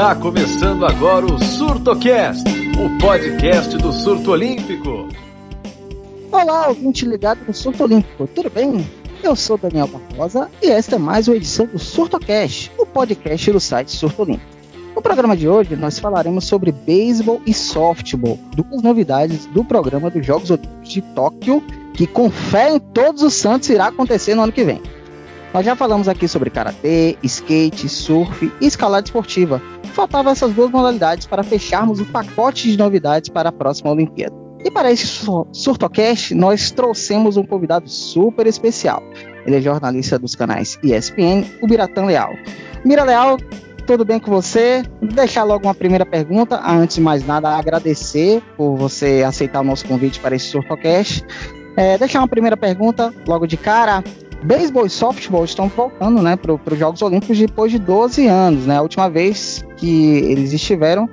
Está começando agora o SurtoCast, o podcast do surto olímpico. Olá, ouvinte ligado no Surto Olímpico, tudo bem? Eu sou Daniel Barbosa e esta é mais uma edição do SurtoCast, o podcast do site Surto Olímpico. No programa de hoje, nós falaremos sobre beisebol e softball, duas novidades do programa dos Jogos Olímpicos de Tóquio, que com fé em todos os santos irá acontecer no ano que vem. Nós já falamos aqui sobre karatê, skate, surf e escalada esportiva. Faltavam essas duas modalidades para fecharmos o pacote de novidades para a próxima Olimpíada. E para esse Surtocast, nós trouxemos um convidado super especial. Ele é jornalista dos canais ESPN, o Biratã Leal. Mira Leal, tudo bem com você? Vou deixar logo uma primeira pergunta. Antes de mais nada, agradecer por você aceitar o nosso convite para esse Surtocast. É, deixar uma primeira pergunta logo de cara. Beisebol e softball estão voltando né, para os Jogos Olímpicos depois de 12 anos. Né? A última vez que eles estiveram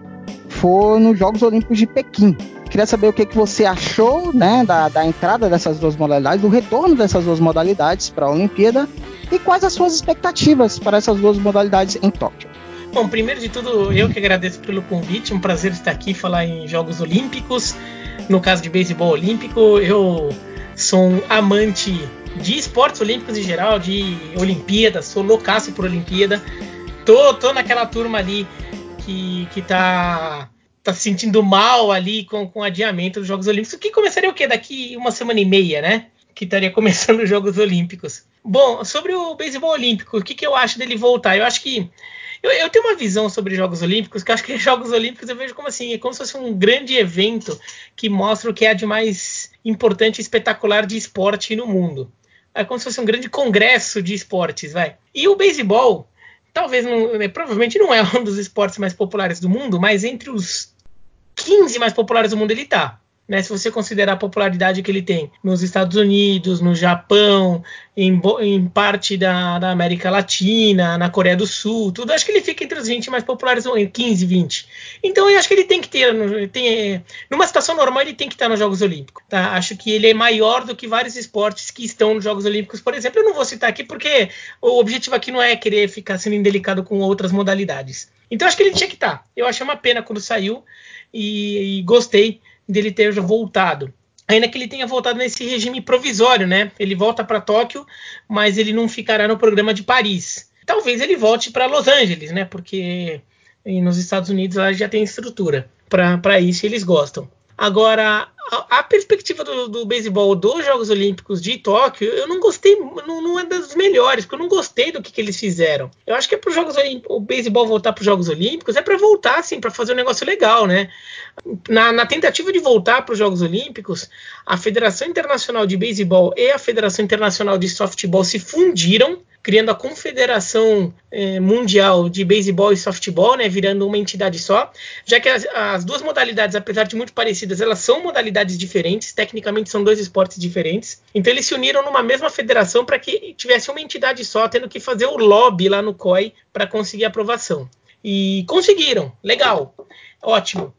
foi nos Jogos Olímpicos de Pequim. Queria saber o que, que você achou né, da, da entrada dessas duas modalidades, do retorno dessas duas modalidades para a Olimpíada e quais as suas expectativas para essas duas modalidades em Tóquio. Bom, primeiro de tudo, eu que agradeço pelo convite, um prazer estar aqui falar em Jogos Olímpicos. No caso de beisebol olímpico, eu sou um amante de esportes olímpicos em geral, de Olimpíadas, sou loucaço por Olimpíada. Tô, tô naquela turma ali que, que tá, tá se sentindo mal ali com, com o adiamento dos Jogos Olímpicos, que começaria o quê? Daqui uma semana e meia, né? Que estaria começando os Jogos Olímpicos. Bom, sobre o beisebol olímpico, o que, que eu acho dele voltar? Eu acho que eu, eu, tenho uma visão sobre Jogos Olímpicos, que acho que Jogos Olímpicos eu vejo como assim, é como se fosse um grande evento que mostra o que há de mais importante e espetacular de esporte no mundo é como se fosse um grande congresso de esportes, vai. E o beisebol, talvez não, né, provavelmente não é um dos esportes mais populares do mundo, mas entre os 15 mais populares do mundo ele tá. Né, se você considerar a popularidade que ele tem nos Estados Unidos, no Japão, em, em parte da, da, América Latina, na Coreia do Sul, tudo, acho que ele fica entre os 20 mais populares, 15, 20. Então eu acho que ele tem que ter, tem, numa situação normal, ele tem que estar nos Jogos Olímpicos. Tá? Acho que ele é maior do que vários esportes que estão nos Jogos Olímpicos, por exemplo. Eu não vou citar aqui porque o objetivo aqui não é querer ficar sendo indelicado com outras modalidades. Então acho que ele tinha que estar. Eu achei uma pena quando saiu e, e gostei dele ter voltado. Ainda que ele tenha voltado nesse regime provisório, né? Ele volta para Tóquio, mas ele não ficará no programa de Paris. Talvez ele volte para Los Angeles, né? Porque nos Estados Unidos lá já tem estrutura para isso e eles gostam. Agora, a, perspectiva do, do beisebol dos Jogos Olímpicos de Tóquio, eu não gostei, não, não é das melhores, porque eu não gostei do que, que eles fizeram. Eu acho que é para os Jogos o beisebol voltar para os Jogos Olímpicos, é para voltar, assim, para fazer um negócio legal, né? Na, na tentativa de voltar para os Jogos Olímpicos, a Federação Internacional de Beisebol e a Federação Internacional de Softball se fundiram criando a Confederação eh, Mundial de Beisebol e Softball, né, virando uma entidade só, já que as, as, duas modalidades, apesar de muito parecidas, elas são modalidades diferentes, tecnicamente são dois esportes diferentes. Então eles se uniram numa mesma federação para que tivesse uma entidade só, tendo que fazer o lobby lá no COI para conseguir aprovação. E conseguiram, legal, ótimo.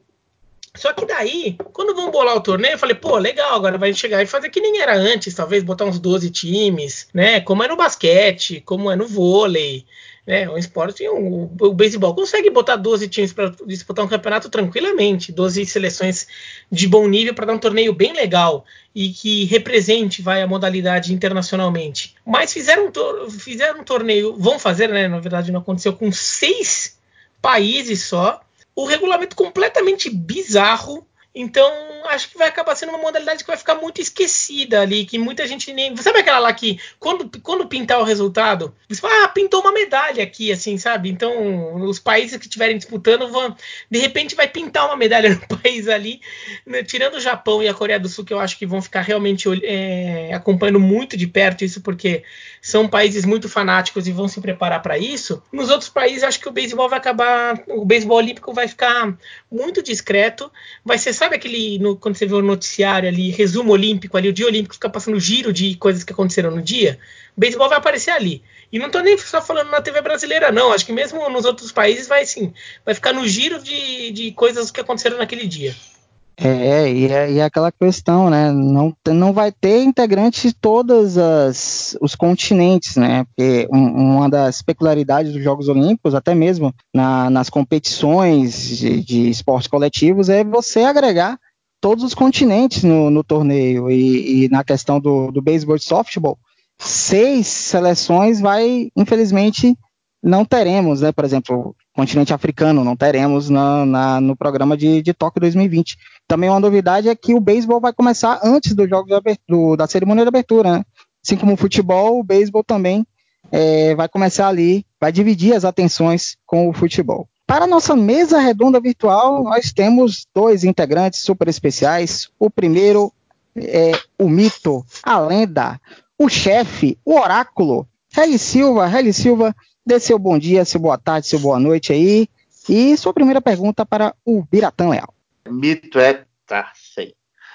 Só que daí, quando vão bolar o torneio, eu falei, pô, legal, agora vai chegar e fazer que nem era antes, talvez botar uns 12 times, né? Como é no basquete, como é no vôlei, né? O esporte, o, o beisebol consegue botar 12 times para disputar um campeonato tranquilamente, 12 seleções de bom nível para dar um torneio bem legal e que represente vai a modalidade internacionalmente. Mas fizeram um, fizeram um torneio, vão fazer, né? Na verdade, não aconteceu com seis países só o regulamento completamente bizarro. Então, acho que vai acabar sendo uma modalidade que vai ficar muito esquecida ali, que muita gente nem. Sabe aquela lá que, quando, quando pintar o resultado, você fala, ah, pintou uma medalha aqui, assim, sabe? Então, os países que estiverem disputando vão. De repente, vai pintar uma medalha no país ali, né? tirando o Japão e a Coreia do Sul, que eu acho que vão ficar realmente é, acompanhando muito de perto isso, porque são países muito fanáticos e vão se preparar para isso. Nos outros países, acho que o beisebol vai acabar, o beisebol olímpico vai ficar muito discreto. Vai ser, sabe aquele, no, quando você vê o noticiário ali, resumo olímpico ali, o dia olímpico fica passando giro de coisas que aconteceram no dia? O beisebol vai aparecer ali. E não estou nem só falando na TV brasileira, não. Acho que mesmo nos outros países vai sim, vai ficar no giro de, de coisas que aconteceram naquele dia. É, e é, e é aquela questão, né? Não, não vai ter integrantes de todos os continentes, né? Porque um, uma das peculiaridades dos Jogos Olímpicos, até mesmo na, nas competições de, de esportes coletivos, é você agregar todos os continentes no, no torneio. E, e, na questão do, do beisebol e softball, seis seleções vai, infelizmente, não teremos, né? Por exemplo, continente africano, não teremos na, na, no programa de, de Tóquio 2020. Também uma novidade é que o beisebol vai começar antes do jogo do, da cerimônia de abertura, né? Assim como o futebol, o beisebol também é, vai começar ali, vai dividir as atenções com o futebol. Para a nossa mesa redonda virtual, nós temos dois integrantes super especiais. O primeiro é o mito, a lenda, o chefe, o oráculo, Heli Silva. Heli Silva, Dê seu bom dia, seu boa tarde, seu boa noite aí. E sua primeira pergunta para o Biratã Leal. Mito é. Tá, sei.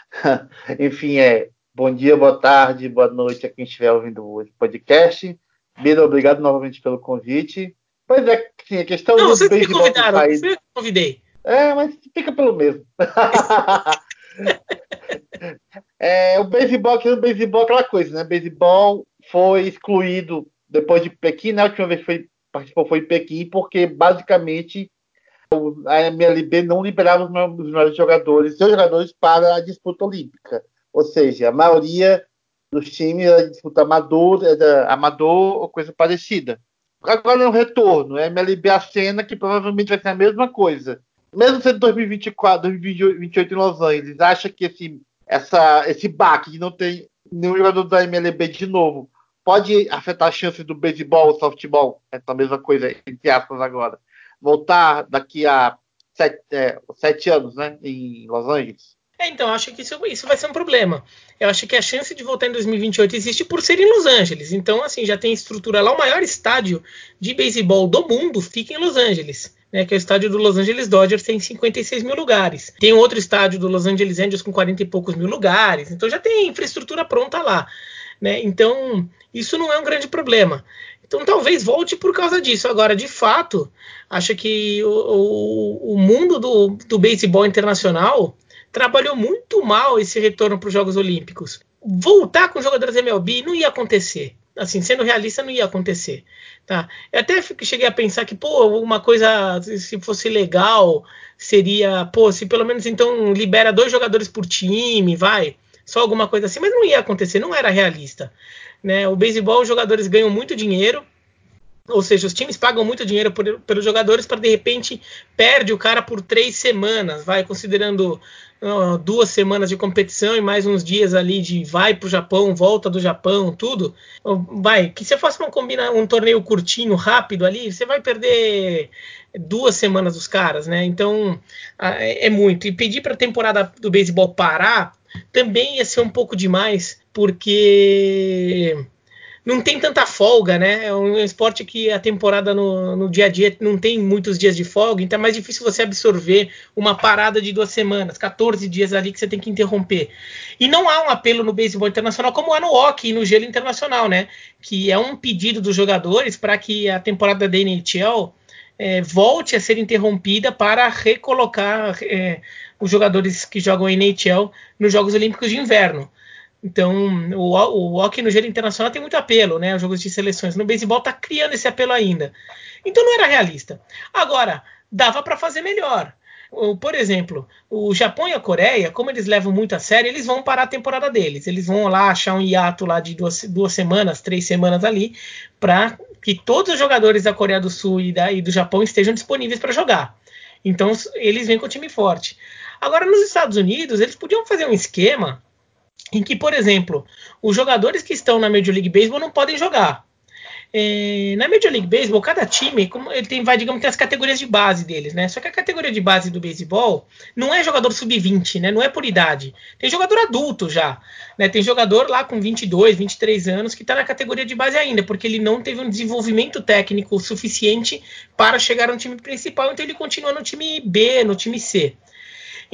Enfim, é. Bom dia, boa tarde, boa noite a quem estiver ouvindo o podcast. Bira, obrigado novamente pelo convite. Pois é, sim, a questão Não, do vocês me convidaram, país... eu convidei. É, mas fica pelo mesmo. é, o beisebol, aqui no beisebol, aquela coisa, né? Beisebol foi excluído depois de Pequim, né? A última vez que foi, participou foi em Pequim, porque basicamente a MLB não liberava os melhores jogadores, seus jogadores para a disputa olímpica. Ou seja, a maioria dos times era disputa amador, era amador ou coisa parecida. Agora é um retorno, é MLB a cena que provavelmente vai ser a mesma coisa. Mesmo sendo 2024, 2028 em Los Angeles, acha que esse, essa, esse baque de não ter nenhum jogador da MLB de novo pode afetar as chances do beisebol, o softball, é a mesma coisa, entre aspas, agora, voltar daqui a sete, é, sete anos, né, em Los Angeles? É, então, acho que isso, isso vai ser um problema. Eu acho que a chance de voltar em 2028 existe por ser em Los Angeles. Então, assim, já tem estrutura lá. O maior estádio de beisebol do mundo fica em Los Angeles. Né, que é o estádio do Los Angeles Dodgers, tem 56 mil lugares. Tem outro estádio do Los Angeles Angels com 40 e poucos mil lugares. Então já tem infraestrutura pronta lá. Né? Então, isso não é um grande problema. Então, talvez volte por causa disso. Agora, de fato, acho que o, o, o mundo do, do beisebol internacional trabalhou muito mal esse retorno para os Jogos Olímpicos. Voltar com jogadores MLB não ia acontecer. Assim, sendo realista, não ia acontecer. Tá? Eu até cheguei a pensar que, pô, uma coisa, se fosse legal, seria, pô, se pelo menos então libera dois jogadores por time, vai só alguma coisa assim, mas não ia acontecer, não era realista. Né? O beisebol, os jogadores ganham muito dinheiro, ou seja, os times pagam muito dinheiro por, pelos jogadores para de repente perde o cara por três semanas, vai considerando uh, duas semanas de competição e mais uns dias ali de vai para o Japão, volta do Japão, tudo. Vai, que você faça uma combina, um torneio curtinho, rápido ali, você vai perder duas semanas dos caras, né? Então é, muito. E pedir para a temporada do beisebol parar também ia ser um pouco demais, porque não tem tanta folga, né? É um esporte que a temporada no, no, dia a dia não tem muitos dias de folga, então é mais difícil você absorver uma parada de duas semanas, 14 dias ali que você tem que interromper. E não há um apelo no beisebol internacional como há no hockey e no gelo internacional, né? Que é um pedido dos jogadores para que a temporada da NHL é, volte a ser interrompida para recolocar é, os jogadores que jogam NHL nos Jogos Olímpicos de Inverno. Então, o, o hockey no gelo internacional tem muito apelo, né? Os jogos de seleções. No beisebol está criando esse apelo ainda. Então não era realista. Agora, dava para fazer melhor. Por exemplo, o Japão e a Coreia, como eles levam muito a sério, eles vão parar a temporada deles. Eles vão lá achar um hiato lá de duas, duas semanas, três semanas ali, para que todos os jogadores da Coreia do Sul e, da, e do Japão estejam disponíveis para jogar. Então eles vêm com o time forte. Agora, nos Estados Unidos, eles podiam fazer um esquema em que, por exemplo, os jogadores que estão na Major League Baseball não podem jogar. É, na Major League Baseball, cada time como ele tem, vai, digamos, tem as categorias de base deles, né? Só que a categoria de base do beisebol não é jogador sub-20, né? Não é por idade. Tem jogador adulto já, né? Tem jogador lá com 22, 23 anos que está na categoria de base ainda, porque ele não teve um desenvolvimento técnico suficiente para chegar no time principal, então ele continua no time B, no time C.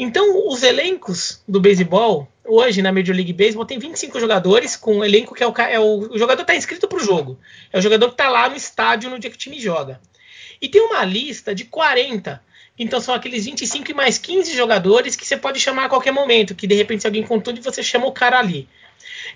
Então, os elencos do beisebol, hoje na Major League Baseball, tem 25 jogadores, com um elenco que é o, é o, o jogador está inscrito para o jogo. É o jogador que está lá no estádio no dia que o time joga. E tem uma lista de 40 Então são aqueles 25 e mais 15 jogadores que você pode chamar a qualquer momento, que de repente se alguém contunde, você chama o cara ali.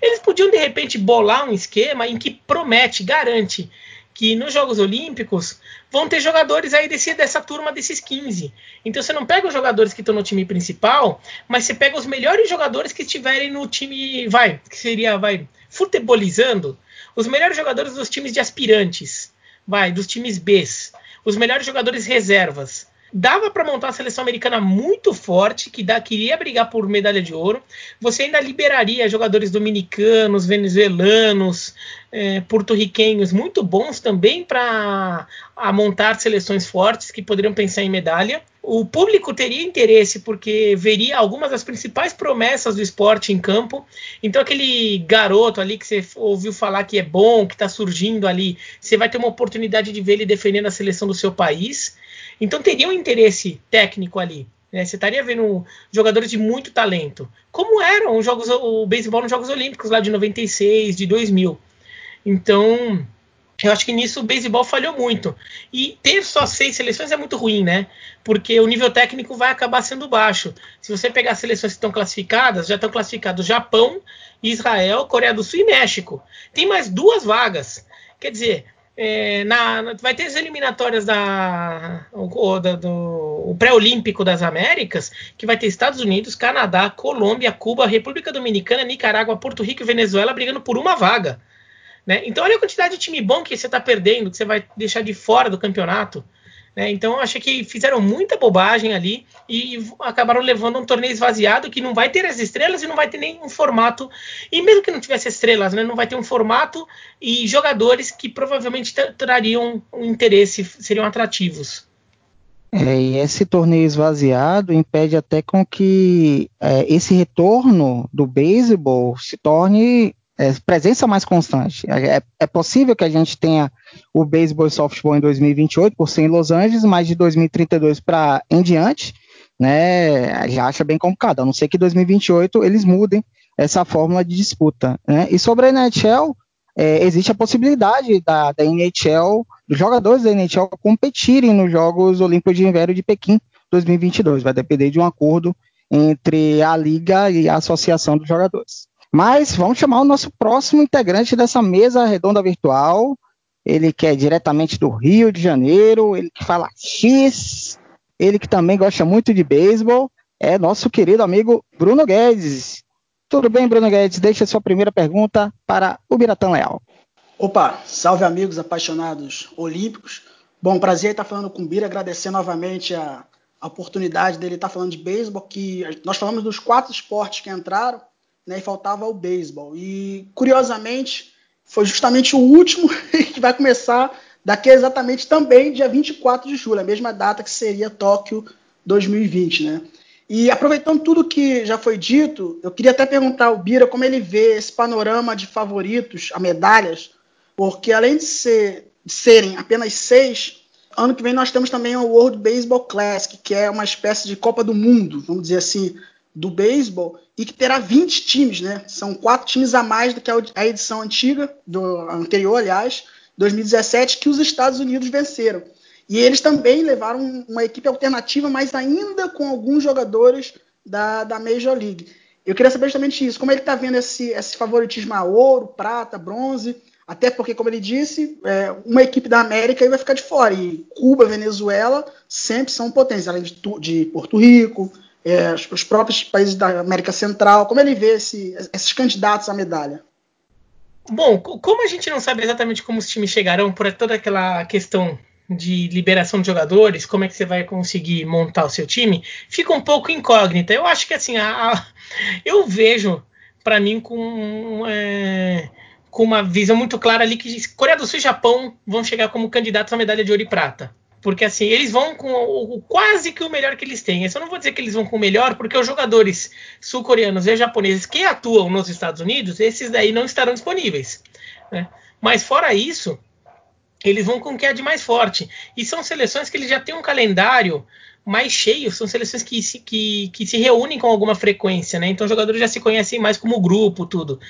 Eles podiam de repente bolar um esquema em que promete, garante que nos Jogos Olímpicos vão ter jogadores aí desse, dessa turma desses 15. Então você não pega os jogadores que estão no time principal, mas você pega os melhores jogadores que estiverem no time, vai, que seria, vai, futebolizando, os melhores jogadores dos times de aspirantes, vai, dos times Bs, os melhores jogadores reservas dava para montar uma seleção americana muito forte, que dá, queria brigar por medalha de ouro. Você ainda liberaria jogadores dominicanos, venezuelanos, é, porto-riquenhos muito bons também para montar seleções fortes que poderiam pensar em medalha. O público teria interesse porque veria algumas das principais promessas do esporte em campo. Então, aquele garoto ali que você ouviu falar que é bom, que está surgindo ali, você vai ter uma oportunidade de ver ele defendendo a seleção do seu país. Então teria um interesse técnico ali. Né? Você estaria vendo jogadores de muito talento, como eram os jogos, o beisebol nos Jogos Olímpicos lá de 96, de 2000. Então, eu acho que nisso o beisebol falhou muito. E ter só seis seleções é muito ruim, né? Porque o nível técnico vai acabar sendo baixo. Se você pegar as seleções que estão classificadas, já estão classificados Japão, Israel, Coreia do Sul e México. Tem mais duas vagas. Quer dizer, é, na, vai ter as eliminatórias da, o, da, do o pré-olímpico das Américas, que vai ter Estados Unidos, Canadá, Colômbia, Cuba, República Dominicana, Nicarágua, Porto Rico e Venezuela brigando por uma vaga. Né? Então olha a quantidade de time bom que você está perdendo, que você vai deixar de fora do campeonato. Né? Então eu achei que fizeram muita bobagem ali e acabaram levando um torneio esvaziado que não vai ter as estrelas e não vai ter nenhum formato. E mesmo que não tivesse estrelas, né, não vai ter um formato e jogadores que provavelmente trariam um interesse, seriam atrativos. É, e esse torneio esvaziado impede até com que é, esse retorno do beisebol se torne é, presença mais constante. É, é, possível que a gente tenha o beisebol e softball em 2028, por ser em Los Angeles, mas de 2032 para em diante, né, já acha bem complicado, a não ser que 2028 eles mudem essa fórmula de disputa. Né? E sobre a NHL, é, existe a possibilidade da, da NHL, dos jogadores da NHL competirem nos Jogos Olímpicos de Inverno de Pequim 2022. Vai depender de um acordo entre a Liga e a Associação dos Jogadores. Mas vamos chamar o nosso próximo integrante dessa mesa redonda virtual. Ele que é diretamente do Rio de Janeiro, ele que fala X, ele que também gosta muito de beisebol, é nosso querido amigo Bruno Guedes. Tudo bem, Bruno Guedes? Deixa a sua primeira pergunta para o Biratã Leal. Opa, salve amigos apaixonados olímpicos. Bom, prazer estar falando com o Bira, agradecer novamente a, a oportunidade dele estar falando de beisebol, que nós falamos dos quatro esportes que entraram, né, e faltava o beisebol. E, curiosamente, foi justamente o último que vai começar daqui exatamente também dia 24 de julho, a mesma data que seria Tóquio 2020, né? E aproveitando tudo que já foi dito, eu queria até perguntar ao Bira como ele vê esse panorama de favoritos a medalhas, porque além de, ser, de serem apenas seis, ano que vem nós temos também o World Baseball Classic, que é uma espécie de Copa do Mundo, vamos dizer assim, do beisebol e que terá 20 times, né? São quatro times a mais do que a edição antiga, do anterior, aliás, 2017, que os Estados Unidos venceram. E eles também levaram uma equipe alternativa, mas ainda com alguns jogadores da, da Major League. Eu queria saber justamente isso, como ele está vendo esse, esse favoritismo a ouro, prata, bronze, até porque, como ele disse, é, uma equipe da América vai ficar de fora. E Cuba, Venezuela sempre são potências, além de, de Porto Rico, é, os próprios países da América Central? Como ele vê esse, esses candidatos à medalha? Bom, como a gente não sabe exatamente como os times chegarão por toda aquela questão de liberação de jogadores, como é que você vai conseguir montar o seu time, fica um pouco incógnita. Eu acho que assim, a, a, eu vejo para mim com, é, com uma visão muito clara ali que Coreia do Sul e Japão vão chegar como candidatos à medalha de ouro e prata. Porque assim, eles vão com o, o, quase que o melhor que eles têm. Eu não vou dizer que eles vão com o melhor, porque os jogadores sul-coreanos e japoneses que atuam nos Estados Unidos, esses daí não estarão disponíveis. Né? Mas fora isso, eles vão com o que é de mais forte. E são seleções que eles já têm um calendário mais cheio, são seleções que se, que, que se reúnem com alguma frequência, né? Então os jogadores já se conhecem mais como grupo, tudo.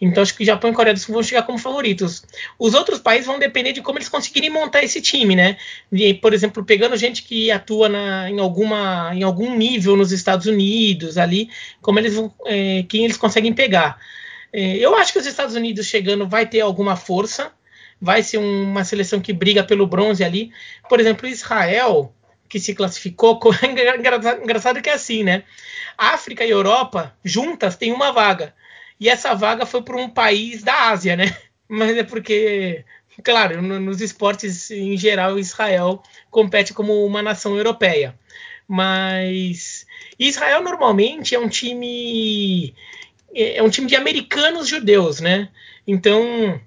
Então acho que Japão e Coreia do Sul vão chegar como favoritos. Os outros países vão depender de como eles conseguirem montar esse time, né? E, por exemplo, pegando gente que atua na, em, alguma, em algum nível nos Estados Unidos ali, como eles vão, é, quem eles conseguem pegar. É, eu acho que os Estados Unidos chegando vai ter alguma força, vai ser uma seleção que briga pelo bronze ali. Por exemplo, Israel, que se classificou, engraçado que é assim, né? África e Europa juntas têm uma vaga. E essa vaga foi para um país da Ásia, né? Mas é porque, claro, nos esportes em geral, Israel compete como uma nação europeia. Mas Israel normalmente é um time é um time de americanos judeus, né? Então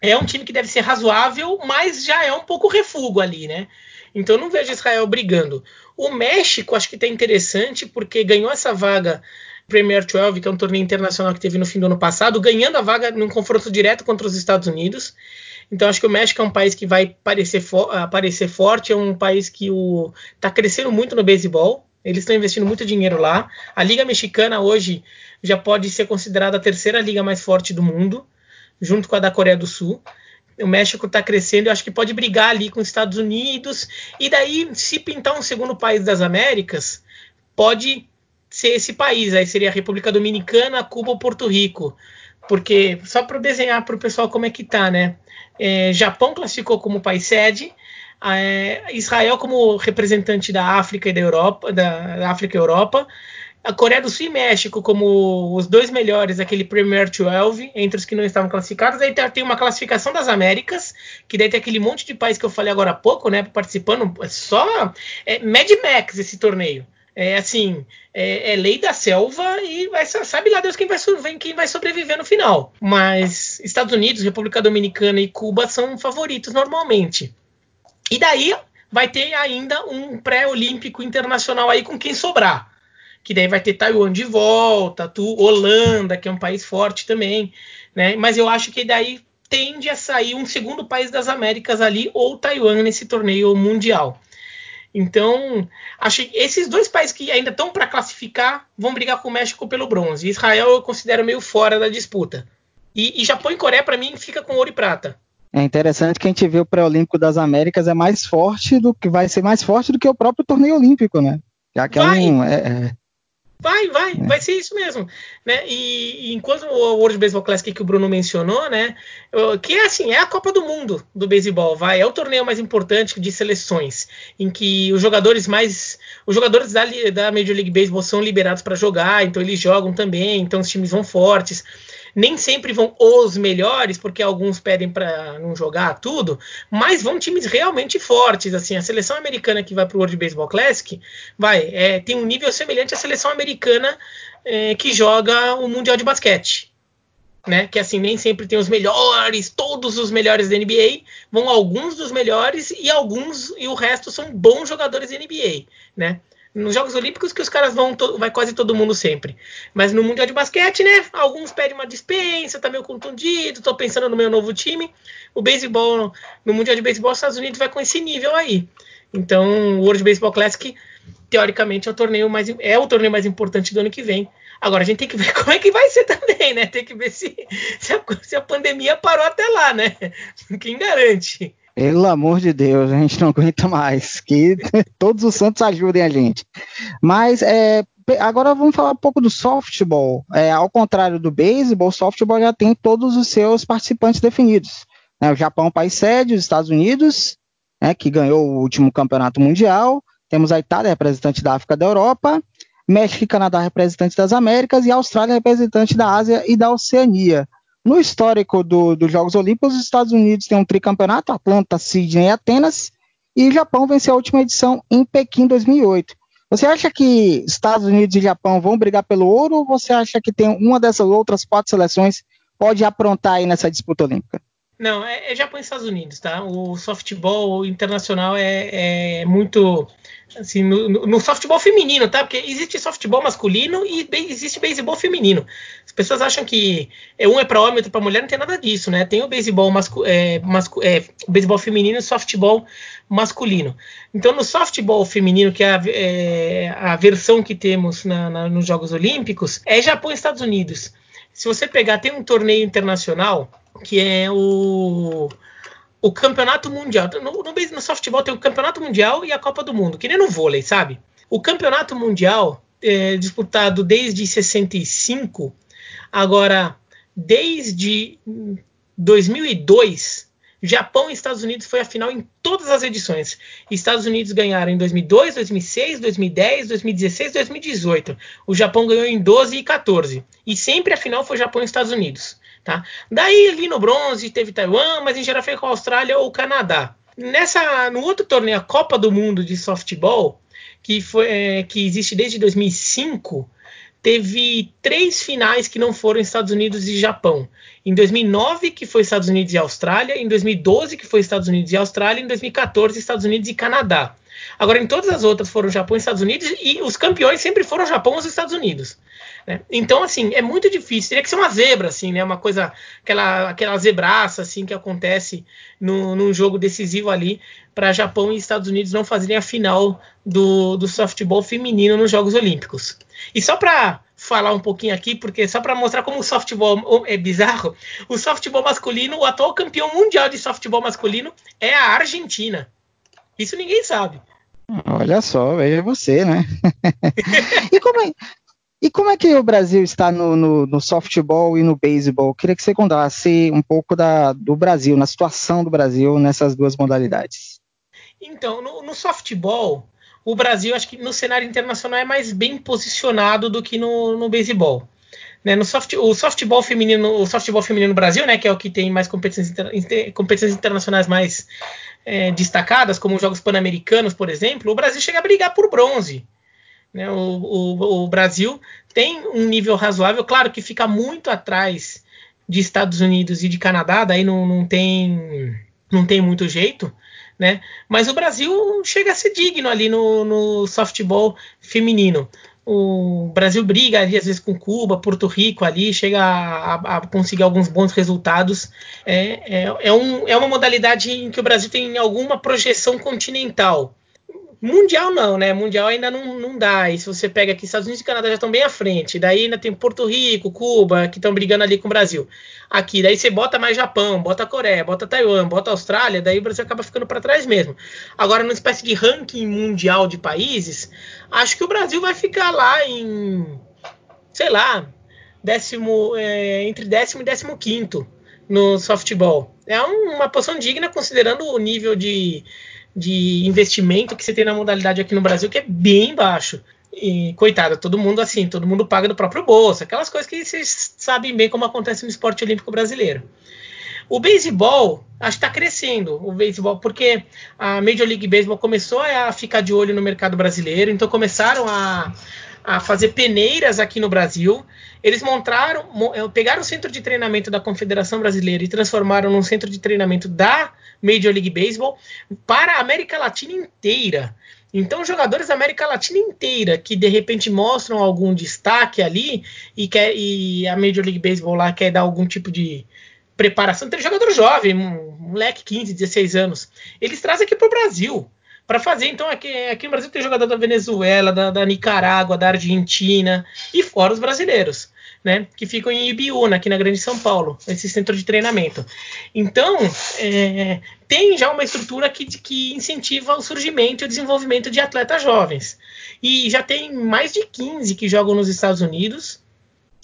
é um time que deve ser razoável, mas já é um pouco refugo ali, né? Então não vejo Israel brigando. O México acho que está interessante porque ganhou essa vaga Premier 12, que é um torneio internacional que teve no fim do ano passado, ganhando a vaga num confronto direto contra os Estados Unidos. Então acho que o México é um país que vai parecer, fo aparecer forte, é um país que está crescendo muito no beisebol. Eles estão investindo muito dinheiro lá. A Liga Mexicana hoje já pode ser considerada a terceira liga mais forte do mundo, junto com a da Coreia do Sul. O México está crescendo, eu acho que pode brigar ali com os Estados Unidos. E daí, se pintar um segundo país das Américas, pode ser esse país. Aí seria a República Dominicana, Cuba ou Porto Rico. Porque, só para desenhar para o pessoal como é que tá, né? É, Japão classificou como país sede, é, Israel como representante da África e da Europa, da, África e Europa, a Coreia do Sul e México como os dois melhores, aquele Premier 12, entre os que não estavam classificados. Aí tem uma classificação das Américas, que daí tem aquele monte de país que eu falei agora há pouco, né, participando. É só é Mad Max esse torneio. É assim, é, é lei da selva e vai, sabe lá Deus quem vai, quem vai sobreviver no final. Mas Estados Unidos, República Dominicana e Cuba são favoritos normalmente. E daí vai ter ainda um pré-olímpico internacional aí com quem sobrar que daí vai ter Taiwan de volta, tu, Holanda, que é um país forte também, né? Mas eu acho que daí tende a sair um segundo país das Américas ali, ou Taiwan nesse torneio mundial. Então, acho que esses dois países que ainda estão para classificar vão brigar com o México pelo bronze. Israel eu considero meio fora da disputa. E, e Japão e Coreia, para mim, fica com ouro e prata. É interessante que a gente vê o pré-olímpico das Américas é mais forte do que vai ser mais forte do que o próprio torneio olímpico, né? Já que é um, é, é, Vai, vai, é. vai ser isso mesmo, né? E, e, enquanto o World Baseball Classic que o Bruno mencionou, né, que é assim, é a Copa do Mundo do beisebol, vai, é o torneio mais importante de seleções, em que os jogadores mais, os jogadores da, da Major League Baseball são liberados para jogar, então eles jogam também, então os times vão fortes nem sempre vão os melhores, porque alguns pedem para não jogar tudo, mas vão times realmente fortes. Assim, a seleção americana que vai para o World Baseball Classic vai é, tem um nível semelhante à seleção americana é, que joga o Mundial de Basquete. Né, que assim nem sempre tem os melhores, todos os melhores da NBA, vão alguns dos melhores e alguns e o resto são bons jogadores da NBA, né? Nos Jogos Olímpicos que os caras vão, vai quase todo mundo sempre. Mas no Mundial de Basquete, né? Alguns pedem uma dispensa, tá meio contundido, tô pensando no meu novo time. O beisebol, no Mundial de Beisebol, os Estados Unidos vai com esse nível aí. Então, o World Baseball Classic, teoricamente, é o torneio mais, é o torneio mais importante do ano que vem. Agora a gente tem que ver como é que vai ser também, né? Tem que ver se, se, a, se a pandemia parou até lá, né? Quem garante? Pelo amor de Deus, a gente não aguenta mais. Que todos os santos ajudem a gente. Mas é, agora vamos falar um pouco do softball. É, ao contrário do beisebol, o softball já tem todos os seus participantes definidos. É, o Japão, é país sede, os Estados Unidos, né, que ganhou o último campeonato mundial. Temos a Itália, representante da África da Europa. México e Canadá, representantes das Américas. E a Austrália, representante da Ásia e da Oceania. No histórico do, dos Jogos Olímpicos, os Estados Unidos têm um tricampeonato, Atlanta, Sydney e Atenas, e o Japão venceu a última edição em Pequim 2008. Você acha que Estados Unidos e Japão vão brigar pelo ouro ou você acha que tem uma dessas outras quatro seleções pode aprontar aí nessa disputa olímpica? Não, é, é Japão e Estados Unidos, tá? O softball internacional é, é muito assim, no, no, softball feminino, tá? Porque existe softball masculino e existe beisebol feminino. As pessoas acham que é um é para homem, outro para mulher, não tem nada disso, né? Tem o beisebol é, é, beisebol feminino e softball masculino. Então, no softball feminino, que é a, é, a versão que temos na, na, nos Jogos Olímpicos, é Japão e Estados Unidos. se você pegar, tem um torneio internacional que é o o campeonato mundial. No, no, no softball tem o campeonato mundial e a Copa do Mundo, que nem no vôlei, sabe? O campeonato mundial é disputado desde 65, agora desde 2002 Japão e Estados Unidos foi a final em todas as edições. Estados Unidos ganharam em 2002, 2006, 2010, 2016, 2018. O Japão ganhou em 12 e 14. E sempre a final foi Japão e Estados Unidos. Tá? Daí ali no bronze teve Taiwan, mas em geral foi com a Austrália ou o Canadá. Nessa, no outro torneio, a Copa do Mundo de Softball, que, foi, é, que existe desde 2005, teve três finais que não foram Estados Unidos e Japão. Em 2009, que foi Estados Unidos e Austrália, em 2012, que foi Estados Unidos e Austrália, em 2014, Estados Unidos e Canadá. Agora, em todas as outras foram Japão e Estados Unidos, e os campeões sempre foram Japão e os Estados Unidos. Né? Então, assim, é muito difícil. Teria que ser uma zebra, assim, né? Uma coisa, aquela, aquela zebraça, assim, que acontece no, num jogo decisivo ali, para Japão e Estados Unidos não fazerem a final do, do softball feminino nos Jogos Olímpicos. E só para falar um pouquinho aqui, porque só para mostrar como o softball é bizarro, o softball masculino, o atual campeão mundial de softball masculino é a Argentina. Isso ninguém sabe. Olha só, veja você, né? e, como é, e como é que o Brasil está no, no, no softball e no beisebol? Queria que você contasse um pouco da, do Brasil, na situação do Brasil nessas duas modalidades. Então, no, no softball, o Brasil, acho que no cenário internacional é mais bem posicionado do que no, no beisebol. Né, no soft, o softball feminino, o softball feminino no Brasil, né, que é o que tem mais competições, inter, competições internacionais mais é, destacadas, como os Jogos Pan-Americanos, por exemplo, o Brasil chega a brigar por bronze. Né, o, o, o, Brasil tem um nível razoável, claro que fica muito atrás de Estados Unidos e de Canadá, daí não, não tem não tem muito jeito, né? Mas o Brasil chega a ser digno ali no, no softball feminino. O Brasil briga ali, às vezes com Cuba, Porto Rico ali, chega a, a conseguir alguns bons resultados. É, é, é, um, é uma modalidade em que o Brasil tem alguma projeção continental. Mundial não, né? Mundial ainda não, não dá. E se você pega aqui, Estados Unidos e Canadá já estão bem à frente. Daí ainda tem Porto Rico, Cuba, que estão brigando ali com o Brasil. Aqui, daí você bota mais Japão, bota Coreia, bota Taiwan, bota Austrália, daí o Brasil acaba ficando para trás mesmo. Agora, numa espécie de ranking mundial de países, acho que o Brasil vai ficar lá em, sei lá, décimo, é, entre décimo e décimo quinto no softball. É uma posição digna considerando o nível de de investimento que você tem na modalidade aqui no Brasil, que é bem baixo. E, coitada, todo mundo assim, todo mundo paga do próprio bolso, aquelas coisas que vocês sabem bem como acontece no esporte olímpico brasileiro. O beisebol, acho que está crescendo, o beisebol, porque a Major League Baseball começou a ficar de olho no mercado brasileiro, então começaram a, a fazer peneiras aqui no Brasil. Eles montaram, eh, pegaram o centro de treinamento da Confederação Brasileira e transformaram num centro de treinamento da Major League Baseball para a América Latina inteira. Então, jogadores da América Latina inteira que de repente mostram algum destaque ali e, quer, e a Major League Baseball lá quer dar algum tipo de preparação. Tem jogador jovem, um moleque 15, 16 anos. Eles trazem aqui para o Brasil para fazer. Então, aqui, aqui no Brasil tem jogador da Venezuela, da, da Nicarágua, da Argentina e fora os brasileiros né, que ficam em Ibiúna, aqui na Grande São Paulo, esse centro de treinamento. Então, é, tem já uma estrutura que, que incentiva o surgimento e o desenvolvimento de atletas jovens. E já tem mais de 15 que jogam nos Estados Unidos,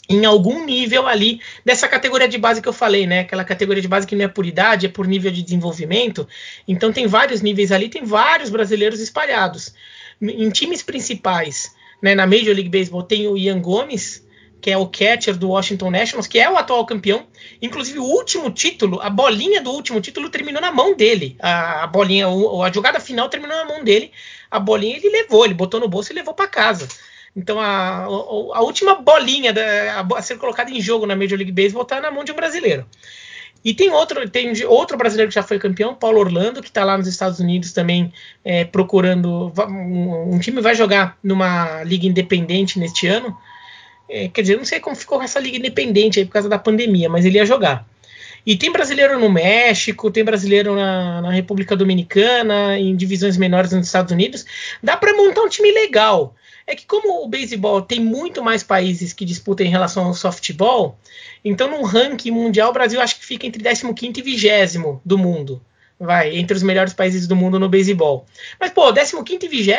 em algum nível ali dessa categoria de base que eu falei, né? Aquela categoria de base que não é por idade, é por nível de desenvolvimento. Então tem vários níveis ali, tem vários brasileiros espalhados. Em times principais, né, na Major League Baseball tem o Ian Gomes, que é o catcher do Washington Nationals, que é o atual campeão. Inclusive, o último título, a bolinha do último título terminou na mão dele. A, a bolinha, a jogada final terminou na mão dele. A bolinha ele levou, ele botou no bolso e levou para casa. Então, a, a, última bolinha da, a, ser colocada em jogo na Major League Baseball está na mão de um brasileiro. E tem outro, tem outro brasileiro que já foi campeão, Paulo Orlando, que está lá nos Estados Unidos também é, procurando. Um, um time vai jogar numa liga independente neste ano é, quer dizer, não sei como ficou essa liga independente aí por causa da pandemia, mas ele ia jogar. E tem brasileiro no México, tem brasileiro na, na República Dominicana, em divisões menores nos Estados Unidos. Dá para montar um time legal. é que como o beisebol tem muito mais países que disputam em relação ao softball, então no ranking mundial o Brasil acho que fica entre 15 e 20 do mundo. Vai, entre os melhores países do mundo no beisebol. Mas, pô, 15 e 20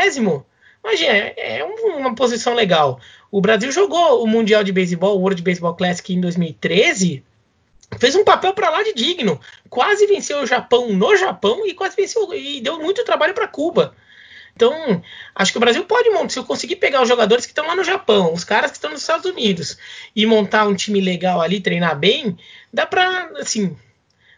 imagina, é uma posição legal. O Brasil jogou o Mundial de Beisebol, o World Baseball Classic em 2013, fez um papel para lá de digno. Quase venceu o Japão no Japão e quase venceu e deu muito trabalho para Cuba. Então, acho que o Brasil pode montar, se eu conseguir pegar os jogadores que estão lá no Japão, os caras que estão nos Estados Unidos e montar um time legal ali, treinar bem, dá para assim,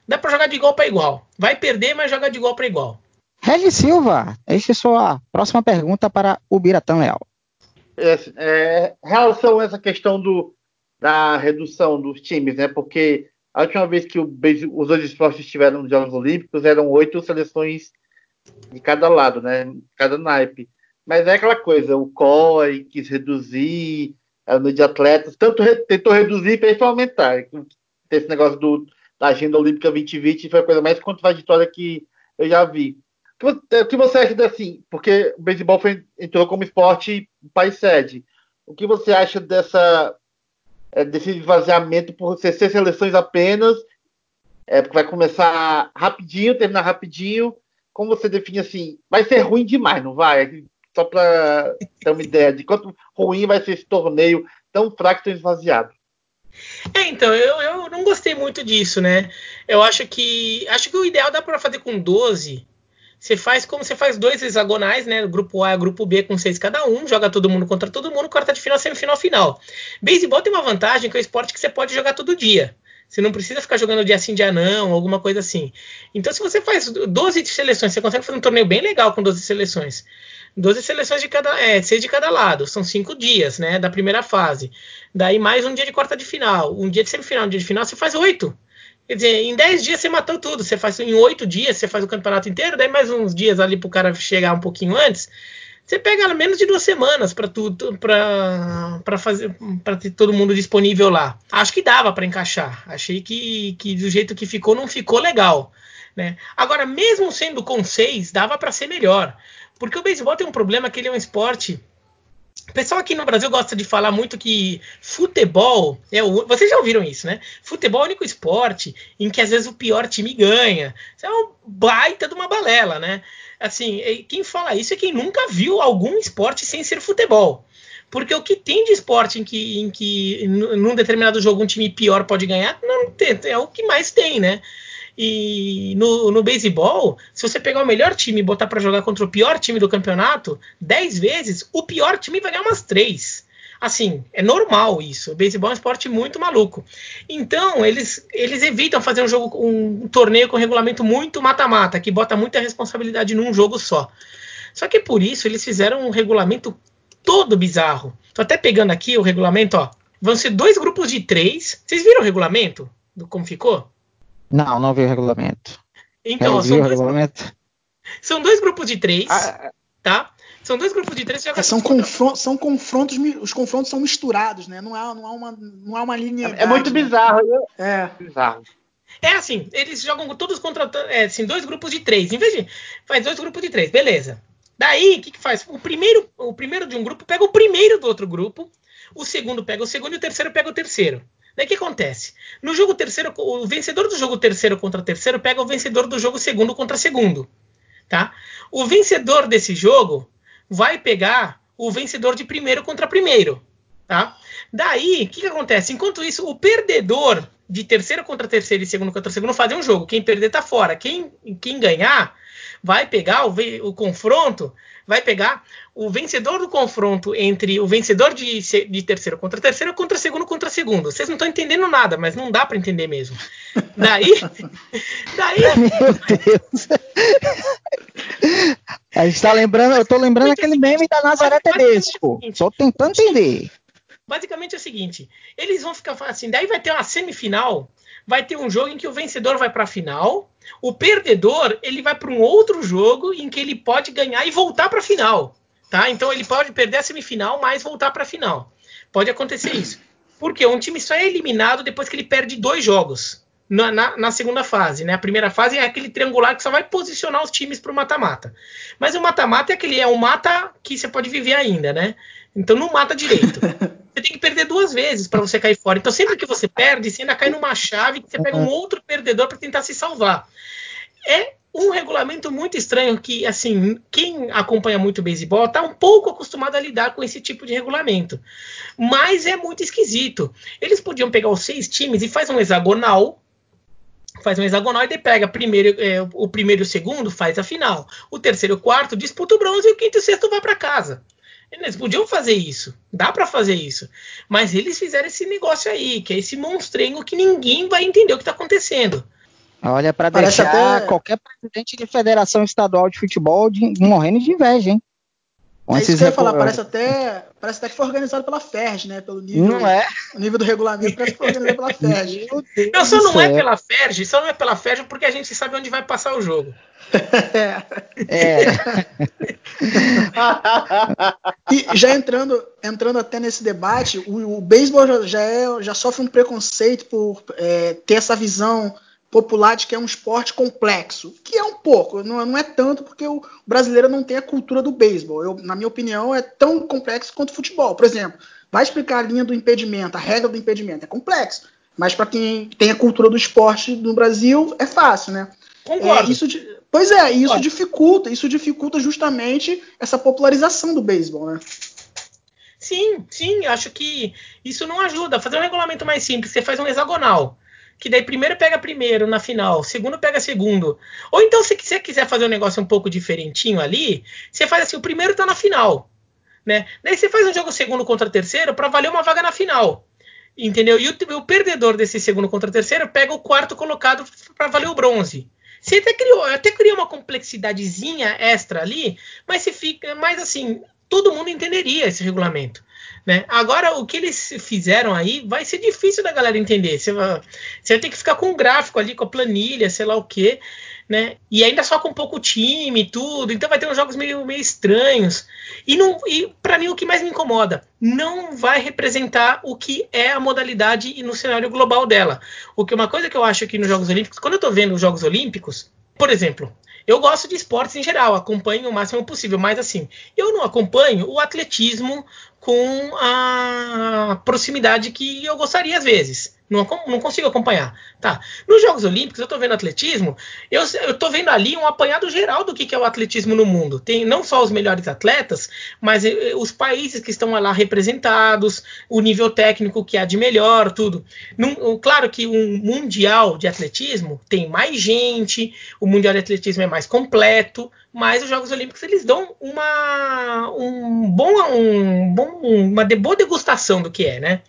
dá para jogar de igual para igual. Vai perder, mas joga de igual para igual. Regis Silva, esta é sua próxima pergunta para o Biratã Leal. É, relação a essa questão do, da redução dos times, né? Porque a última vez que o, os dois esportes estiveram nos Jogos Olímpicos eram oito seleções de cada lado, né? Cada naipe. Mas é aquela coisa, o COI quis reduzir a número de atletas, tanto re, tentou reduzir fez aumentar. Esse negócio do, da Agenda Olímpica 2020 foi a coisa mais contraditória que eu já vi. O que você acha assim? Porque o beisebol entrou como esporte país sede. O que você acha dessa é, desse esvaziamento por ser, ser seleções apenas? É, porque vai começar rapidinho, terminar rapidinho. Como você define assim? Vai ser ruim demais, não vai? Só para ter uma ideia de quanto ruim vai ser esse torneio tão fraco, tão esvaziado. É, então, eu, eu não gostei muito disso, né? Eu acho que. Acho que o ideal dá para fazer com 12 você faz como você faz dois hexagonais, né? Grupo A e grupo B com seis cada um, joga todo mundo contra todo mundo, quarta de final, semifinal, final. Beisebol tem uma vantagem que é o esporte que você pode jogar todo dia. Você não precisa ficar jogando dia sim, dia não, alguma coisa assim. Então, se você faz 12 seleções, você consegue fazer um torneio bem legal com 12 seleções. 12 seleções de cada. É, 6 de cada lado. São 5 dias, né? Da primeira fase. Daí mais um dia de quarta de final. Um dia de semifinal, um dia de final, você faz 8. Quer dizer, em 10 dias você matou tudo. Você faz em 8 dias, você faz o campeonato inteiro, daí mais uns dias ali pro cara chegar um pouquinho antes. Você pega menos de duas semanas para tudo, para fazer, para ter todo mundo disponível lá. Acho que dava para encaixar. Achei que, que do jeito que ficou não ficou legal, né? Agora, mesmo sendo com seis, dava para ser melhor, porque o beisebol tem um problema que ele é um esporte o pessoal aqui no Brasil gosta de falar muito que futebol é o. Vocês já ouviram isso, né? Futebol é o único esporte em que às vezes o pior time ganha. Isso é uma baita de uma balela, né? Assim, quem fala isso é quem nunca viu algum esporte sem ser futebol. Porque o que tem de esporte em que, em que num determinado jogo um time pior pode ganhar, não tem, é o que mais tem, né? E no, no beisebol, se você pegar o melhor time e botar para jogar contra o pior time do campeonato, 10 vezes, o pior time vai ganhar umas 3. Assim, é normal isso. O beisebol é um esporte muito maluco. Então, eles, eles evitam fazer um jogo, um, torneio com regulamento muito mata-mata, que bota muita responsabilidade num jogo só. Só que por isso eles fizeram um regulamento todo bizarro. Tô até pegando aqui o regulamento, ó. Vão ser dois grupos de três. Vocês viram o regulamento? Do como ficou? Não, não vi o regulamento. Então, são dois, regulamento? são dois grupos de três, ah, tá? São dois grupos de três. É, são, confrontos, são confrontos, os confrontos são misturados, né? Não há, não há, uma, não há uma linha. É, é muito né? bizarro, né? É. Bizarro. É assim, eles jogam todos contra é, assim, dois grupos de três. Em vez de. Faz dois grupos de três, beleza. Daí, o que, que faz? O primeiro, o primeiro de um grupo pega o primeiro do outro grupo, o segundo pega o segundo e o terceiro pega o terceiro. Daí o que acontece? No jogo terceiro, o vencedor do jogo terceiro contra terceiro pega o vencedor do jogo segundo contra segundo. Tá? O vencedor desse jogo vai pegar o vencedor de primeiro contra primeiro. Tá? Daí, o que, que acontece? Enquanto isso, o perdedor de terceiro contra terceiro e segundo contra segundo fazem um jogo. Quem perder tá fora. Quem, quem ganhar vai pegar o, o confronto vai pegar o vencedor do confronto entre o vencedor de, de terceiro contra terceiro contra segundo contra segundo. Vocês não estão entendendo nada, mas não dá para entender mesmo. Daí. daí. Meu Deus. A gente tá lembrando, eu tô lembrando aquele meme da Nazaré Tedesco. É Só tentando entender. Basicamente é o seguinte: eles vão ficar assim, daí vai ter uma semifinal, vai ter um jogo em que o vencedor vai para a final o perdedor ele vai para um outro jogo em que ele pode ganhar e voltar para a final, tá? Então ele pode perder a semifinal, mas voltar para a final. Pode acontecer isso. Porque um time só é eliminado depois que ele perde dois jogos na, na, na segunda fase, né? A primeira fase é aquele triangular que só vai posicionar os times para o mata-mata. Mas o mata-mata é aquele é um mata que você pode viver ainda, né? Então não mata direito. você tem que perder duas vezes para você cair fora. Então sempre que você perde, você ainda cai numa chave que você pega um outro perdedor para tentar se salvar. É um regulamento muito estranho que, assim, quem acompanha muito o beisebol está um pouco acostumado a lidar com esse tipo de regulamento. Mas é muito esquisito. Eles podiam pegar os seis times e faz um hexagonal, faz um hexagonal e daí pega primeiro, é, o primeiro e o segundo, faz a final. O terceiro e o quarto disputa o bronze e o quinto e o sexto vai para casa. Eles podiam fazer isso, dá para fazer isso, mas eles fizeram esse negócio aí, que é esse monstrengo que ninguém vai entender o que está acontecendo. Olha, para deixar até... qualquer presidente de federação estadual de futebol de, morrendo de inveja, hein? É isso que eu ia falar, parece até, parece até que foi organizado pela FERJ, né? Pelo nível, não é? O nível do regulamento parece que foi organizado pela FERJ. não, só não é pela FERJ, só não é pela FERJ porque a gente sabe onde vai passar o jogo. é. e já entrando, entrando até nesse debate, o, o beisebol já, já, é, já sofre um preconceito por é, ter essa visão popular de que é um esporte complexo, que é um pouco, não, não é tanto porque o brasileiro não tem a cultura do beisebol. Eu, na minha opinião, é tão complexo quanto o futebol. Por exemplo, vai explicar a linha do impedimento, a regra do impedimento, é complexo. Mas para quem tem a cultura do esporte no Brasil, é fácil, né? Concordo. É, isso, pois é, isso Concordo. dificulta, isso dificulta justamente essa popularização do beisebol, né? Sim, sim, acho que isso não ajuda. Fazer um regulamento mais simples, você faz um hexagonal que daí primeiro pega primeiro na final, segundo pega segundo. Ou então, se você quiser fazer um negócio um pouco diferentinho ali, você faz assim: o primeiro tá na final. Né? Daí você faz um jogo segundo contra terceiro para valer uma vaga na final. Entendeu? E o, o, perdedor desse segundo contra terceiro pega o quarto colocado para valer o bronze. Você até criou, até criou uma complexidadezinha extra ali, mas se fica, mais assim, todo mundo entenderia esse regulamento. Né? Agora, o que eles fizeram aí vai ser difícil da galera entender. Você vai, você vai ter que ficar com um gráfico ali, com a planilha, sei lá o quê. Né? E ainda só com pouco time e tudo. Então vai ter uns jogos meio, meio estranhos. E, não, e para mim o que mais me incomoda, não vai representar o que é a modalidade e no cenário global dela. O que uma coisa que eu acho aqui nos Jogos Olímpicos, quando eu estou vendo os Jogos Olímpicos, por exemplo, eu gosto de esportes em geral, acompanho o máximo possível, mas assim, eu não acompanho o atletismo com a proximidade que eu gostaria às vezes. Não, não consigo acompanhar. Tá. Nos Jogos Olímpicos, eu estou vendo atletismo, eu, estou vendo ali um apanhado geral do que, que, é o atletismo no mundo. Tem não só os melhores atletas, mas eh, os países que estão lá representados, o nível técnico que há de melhor, tudo. Num, claro que um mundial de atletismo tem mais gente, o mundial de atletismo é mais completo, mas os Jogos Olímpicos eles dão uma, um bom, um bom, uma boa degustação do que é, né?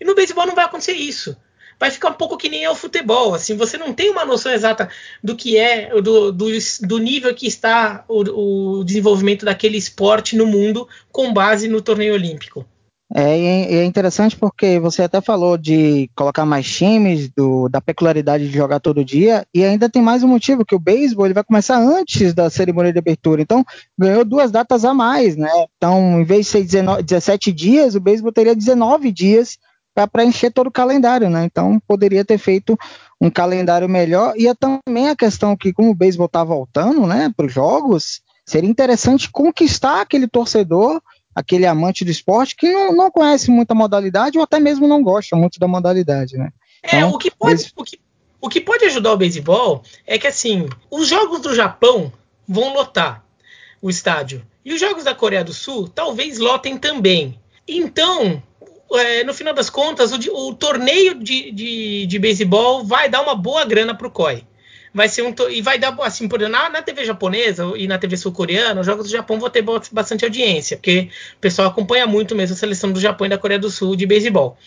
E no beisebol não vai acontecer isso. Vai ficar um pouco que nem é o futebol. Assim, você não tem uma noção exata do que é, do, do, do nível que está o, o desenvolvimento daquele esporte no mundo com base no torneio olímpico. É, é, interessante porque você até falou de colocar mais times, do, da peculiaridade de jogar todo dia, e ainda tem mais um motivo, que o beisebol ele vai começar antes da cerimônia de abertura, então ganhou duas datas a mais, né? Então, em vez de ser 19, 17 dias, o beisebol teria 19 dias para preencher todo o calendário, né? Então poderia ter feito um calendário melhor. E é também a questão que, como o beisebol está voltando, né, para os jogos, seria interessante conquistar aquele torcedor, aquele amante do esporte que não, não conhece muita modalidade ou até mesmo não gosta muito da modalidade, né? É, então, o que pode. O que, o que pode ajudar o beisebol é que assim, os jogos do Japão vão lotar o estádio. E os jogos da Coreia do Sul talvez lotem também. Então, é, no final das contas, o, o torneio de, de, de beisebol vai dar uma boa grana para o COI. Vai ser um e vai dar assim por na, na TV japonesa e na TV sul-coreana, os jogos do Japão vão ter bastante audiência, porque o pessoal acompanha muito mesmo a seleção do Japão e da Coreia do Sul de beisebol.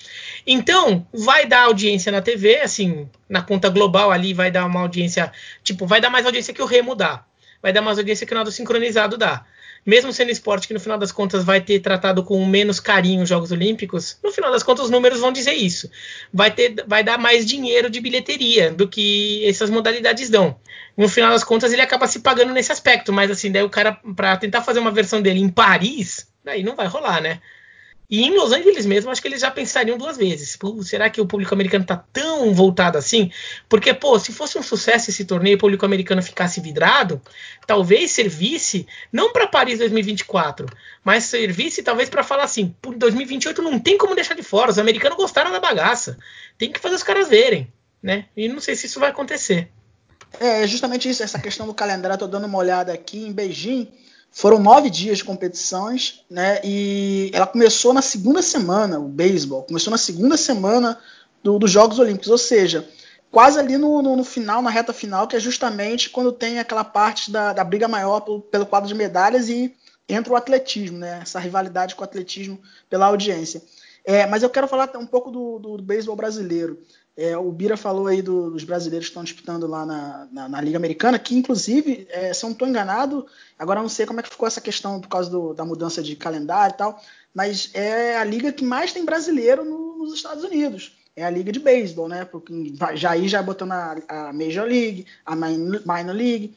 Então, vai dar audiência na TV, assim, na conta global ali vai dar uma audiência, tipo, vai dar mais audiência que o Remo dá. Vai dar mais audiência que o nado sincronizado dá mesmo sendo esporte que no final das contas vai ter tratado com menos carinho os Jogos Olímpicos, no final das contas os números vão dizer isso. Vai, ter, vai dar mais dinheiro de bilheteria do que essas modalidades dão. No final das contas ele acaba se pagando nesse aspecto, mas assim, daí o cara, para tentar fazer uma versão dele em Paris, daí não vai rolar, né? E em Los Angeles mesmo, acho que eles já pensariam duas vezes. Pô, será que o público americano tá tão voltado assim? Porque, pô, se fosse um sucesso esse torneio e o público americano ficasse vidrado, talvez servisse, não para Paris 2024, mas servisse talvez para falar assim: por 2028 não tem como deixar de fora. Os americanos gostaram da bagaça. Tem que fazer os caras verem, né? E não sei se isso vai acontecer. É, justamente isso, essa questão do calendário. Estou dando uma olhada aqui em Beijing foram nove dias de competições, né? E ela começou na segunda semana, o beisebol, começou na segunda semana do, dos Jogos Olímpicos, ou seja, quase ali no, no, no, final, na reta final, que é justamente quando tem aquela parte da, da briga maior pelo, pelo, quadro de medalhas e entra o atletismo, né? Essa rivalidade com o atletismo pela audiência. É, mas eu quero falar um pouco do, do, do beisebol brasileiro. É, o Bira falou aí do, dos brasileiros que estão disputando lá na, na, na Liga Americana, que inclusive, é, se eu não estou enganado, agora não sei como é que ficou essa questão por causa do, da mudança de calendário e tal, mas é a liga que mais tem brasileiro no, nos Estados Unidos. É a liga de beisebol, né? Porque já aí já botando a, a Major League, a Minor League,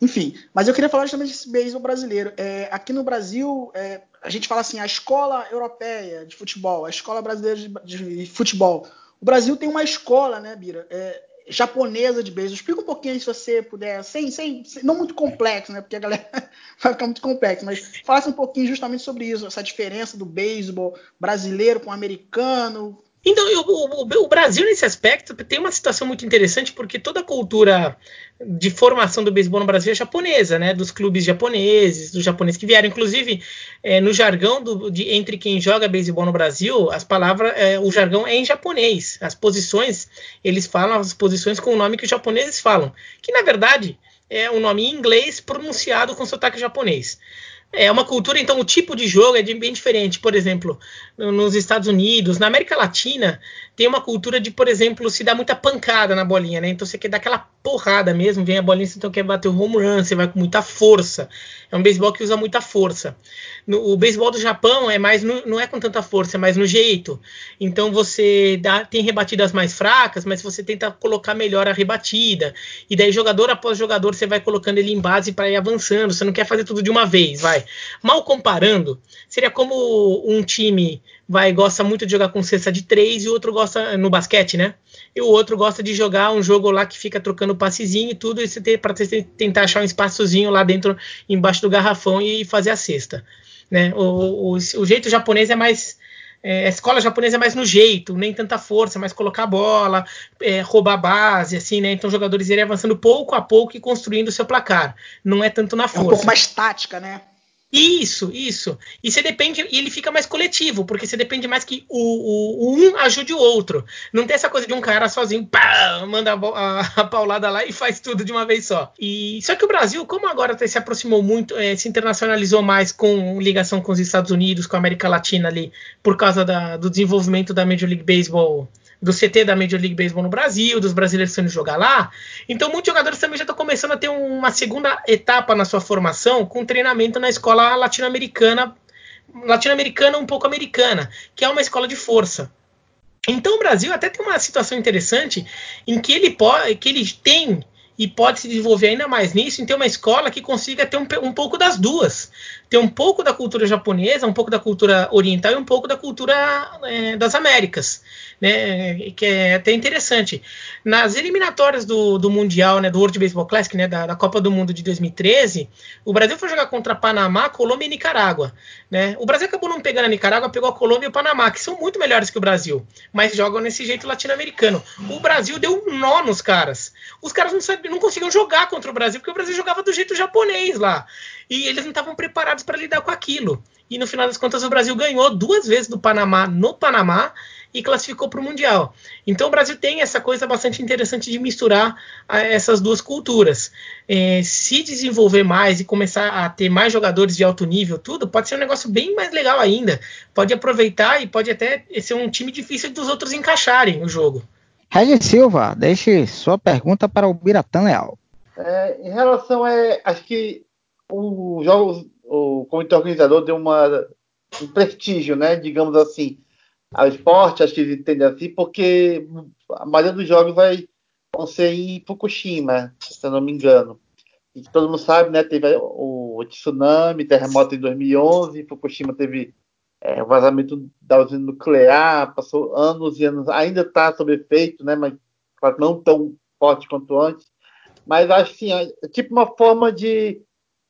enfim. Mas eu queria falar justamente desse beisebol brasileiro. É, aqui no Brasil, é, a gente fala assim, a escola europeia de futebol, a escola brasileira de, de futebol o Brasil tem uma escola, né, Bira? É, japonesa de beisebol. Explica um pouquinho se você puder, sem, sem, sem, não muito complexo, né? Porque a galera vai ficar muito complexo, mas falasse um pouquinho justamente sobre isso, essa diferença do beisebol brasileiro com o americano. Então, eu, o, o, Brasil, nesse aspecto, tem uma situação muito interessante, porque toda a cultura de formação do beisebol no Brasil é japonesa, né? Dos clubes japoneses, dos japoneses que vieram. Inclusive, é, no jargão do, de, entre quem joga beisebol no Brasil, as palavras, é, o jargão é em japonês. As posições, eles falam as posições com o nome que os japoneses falam, que na verdade é um nome em inglês pronunciado com sotaque japonês. É uma cultura, então o tipo de jogo é bem diferente. Por exemplo, nos Estados Unidos, na América Latina, tem uma cultura de, por exemplo, se dar muita pancada na bolinha, né? Então você quer dar aquela porrada mesmo, vem a bolinha, então quer bater o home run, você vai com muita força. É um beisebol que usa muita força. No, o beisebol do Japão é mais no, não é com tanta força, é mais no jeito. Então você dá, tem rebatidas mais fracas, mas você tenta colocar melhor a rebatida. E daí jogador após jogador você vai colocando ele em base para ir avançando. Você não quer fazer tudo de uma vez, vai. Mal comparando, seria como um time vai gosta muito de jogar com cesta de três e o outro gosta no basquete, né? E o outro gosta de jogar um jogo lá que fica trocando passezinho e tudo, e você tem para tentar achar um espaçozinho lá dentro, embaixo do garrafão e fazer a cesta. Né? O, o, o jeito japonês é mais. É, a escola japonesa é mais no jeito, nem tanta força, mais colocar a bola, é, roubar a base, assim, né? Então os jogadores irem avançando pouco a pouco e construindo o seu placar. Não é tanto na força. É um pouco mais tática, né? Isso, isso. E você depende, e ele fica mais coletivo, porque você depende mais que o, o, o, um ajude o outro. Não tem essa coisa de um cara sozinho, pá, manda a, a, a, paulada lá e faz tudo de uma vez só. E só que o Brasil, como agora se aproximou muito, é, se internacionalizou mais com ligação com os Estados Unidos, com a América Latina ali, por causa da, do desenvolvimento da Major League Baseball do CT da Major League Baseball no Brasil, dos brasileiros sendo jogar lá. Então, muitos jogadores também já estão começando a ter uma segunda etapa na sua formação com treinamento na escola latino-americana, latino-americana um pouco americana, que é uma escola de força. Então, o Brasil até tem uma situação interessante em que ele pode, que ele tem e pode se desenvolver ainda mais nisso em ter uma escola que consiga ter um, um, pouco das duas. Ter um pouco da cultura japonesa, um pouco da cultura oriental e um pouco da cultura é, das Américas né, que é até interessante. Nas eliminatórias do, do Mundial, né, do World Baseball Classic, né, da, da, Copa do Mundo de 2013, o Brasil foi jogar contra Panamá, Colômbia e Nicarágua. Né? O Brasil acabou não pegando a Nicarágua, pegou a Colômbia e o Panamá, que são muito melhores que o Brasil, mas jogam nesse jeito latino-americano. O Brasil deu um nó nos caras. Os caras não, sabiam, não conseguiam jogar contra o Brasil, porque o Brasil jogava do jeito japonês lá. E eles não estavam preparados para lidar com aquilo. E no final das contas, o Brasil ganhou duas vezes do Panamá no Panamá e classificou para o Mundial. Então o Brasil tem essa coisa bastante interessante de misturar a, essas duas culturas. É, se desenvolver mais e começar a ter mais jogadores de alto nível, tudo, pode ser um negócio bem mais legal ainda. Pode aproveitar e pode até ser um time difícil dos outros encaixarem o jogo. Regis Silva, deixe sua pergunta para o Biratã Leal. É, em relação a. Acho que o jogo, o comitê organizador deu uma, um prestígio, né? Digamos assim, ao esporte, acho que ele entende assim, porque a maioria dos jogos vai, vão ser em Fukushima, se eu não me engano. E todo mundo sabe, né? Teve o, tsunami, terremoto em 2011, Fukushima teve é, o vazamento da usina nuclear, passou anos e anos, ainda está sob efeito, né, mas claro, não tão forte quanto antes. Mas acho assim, é tipo uma forma de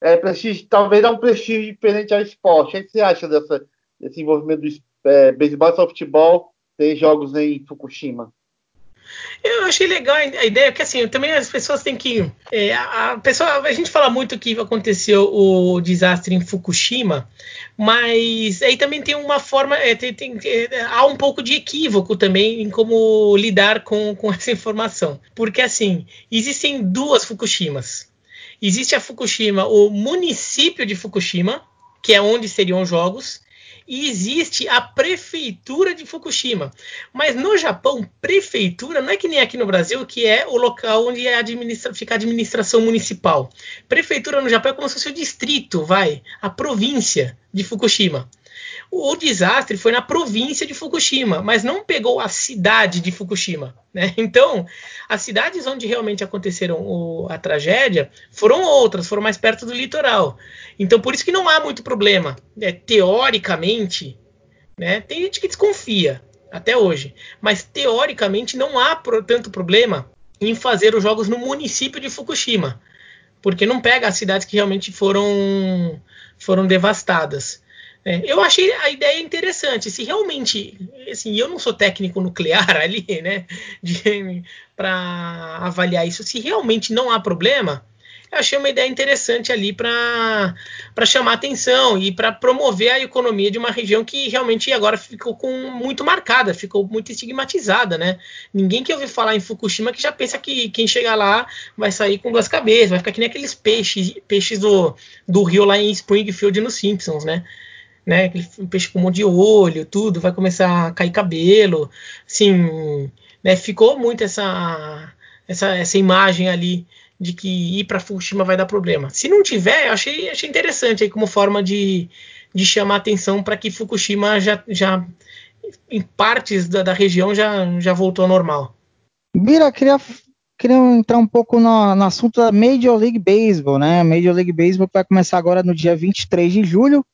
é, prestígio, talvez dar um prestígio diferente ao esporte. O que você acha dessa, desse envolvimento do é, beisebol e futebol ter jogos em Fukushima? Eu achei legal a ideia, porque assim, também as pessoas têm que. É, a, pessoa, a gente fala muito que aconteceu o desastre em Fukushima, mas aí também tem uma forma. É, tem, tem, é, há um pouco de equívoco também em como lidar com, com essa informação. Porque assim, existem duas Fukushimas. Existe a Fukushima, o município de Fukushima, que é onde seriam os jogos, e existe a prefeitura de Fukushima. Mas no Japão, prefeitura não é que nem aqui no Brasil, que é o local onde é administra fica a administração municipal. Prefeitura no Japão é como se fosse o distrito, vai, a província de Fukushima. O, desastre foi na província de Fukushima, mas não pegou a cidade de Fukushima. Né? Então, as cidades onde realmente aconteceram o, a tragédia foram outras, foram mais perto do litoral. Então, por isso que não há muito problema. Né? Teoricamente, né? tem gente que desconfia até hoje, mas teoricamente não há tanto problema em fazer os jogos no município de Fukushima, porque não pega as cidades que realmente foram foram devastadas. É, eu achei a ideia interessante. Se realmente, assim, eu não sou técnico nuclear ali, né, para avaliar isso. Se realmente não há problema, eu achei uma ideia interessante ali para chamar atenção e para promover a economia de uma região que realmente agora ficou com, muito marcada, ficou muito estigmatizada, né? Ninguém que ouviu falar em Fukushima que já pensa que quem chegar lá vai sair com duas cabeças, vai ficar que nem aqueles peixes, peixes do, do rio lá em Springfield nos Simpsons, né? Né? Aquele peixe com um monte de olho, tudo, vai começar a cair cabelo, assim, né? Ficou muito essa, essa, essa imagem ali de que ir para Fukushima vai dar problema. Se não tiver, eu achei, achei interessante aí como forma de, de chamar atenção para que Fukushima já, já em partes da, da, região já, já voltou ao normal. Bira, queria, queria entrar um pouco no, no assunto da Major League Baseball, né? Major League Baseball vai começar agora no dia 23 de julho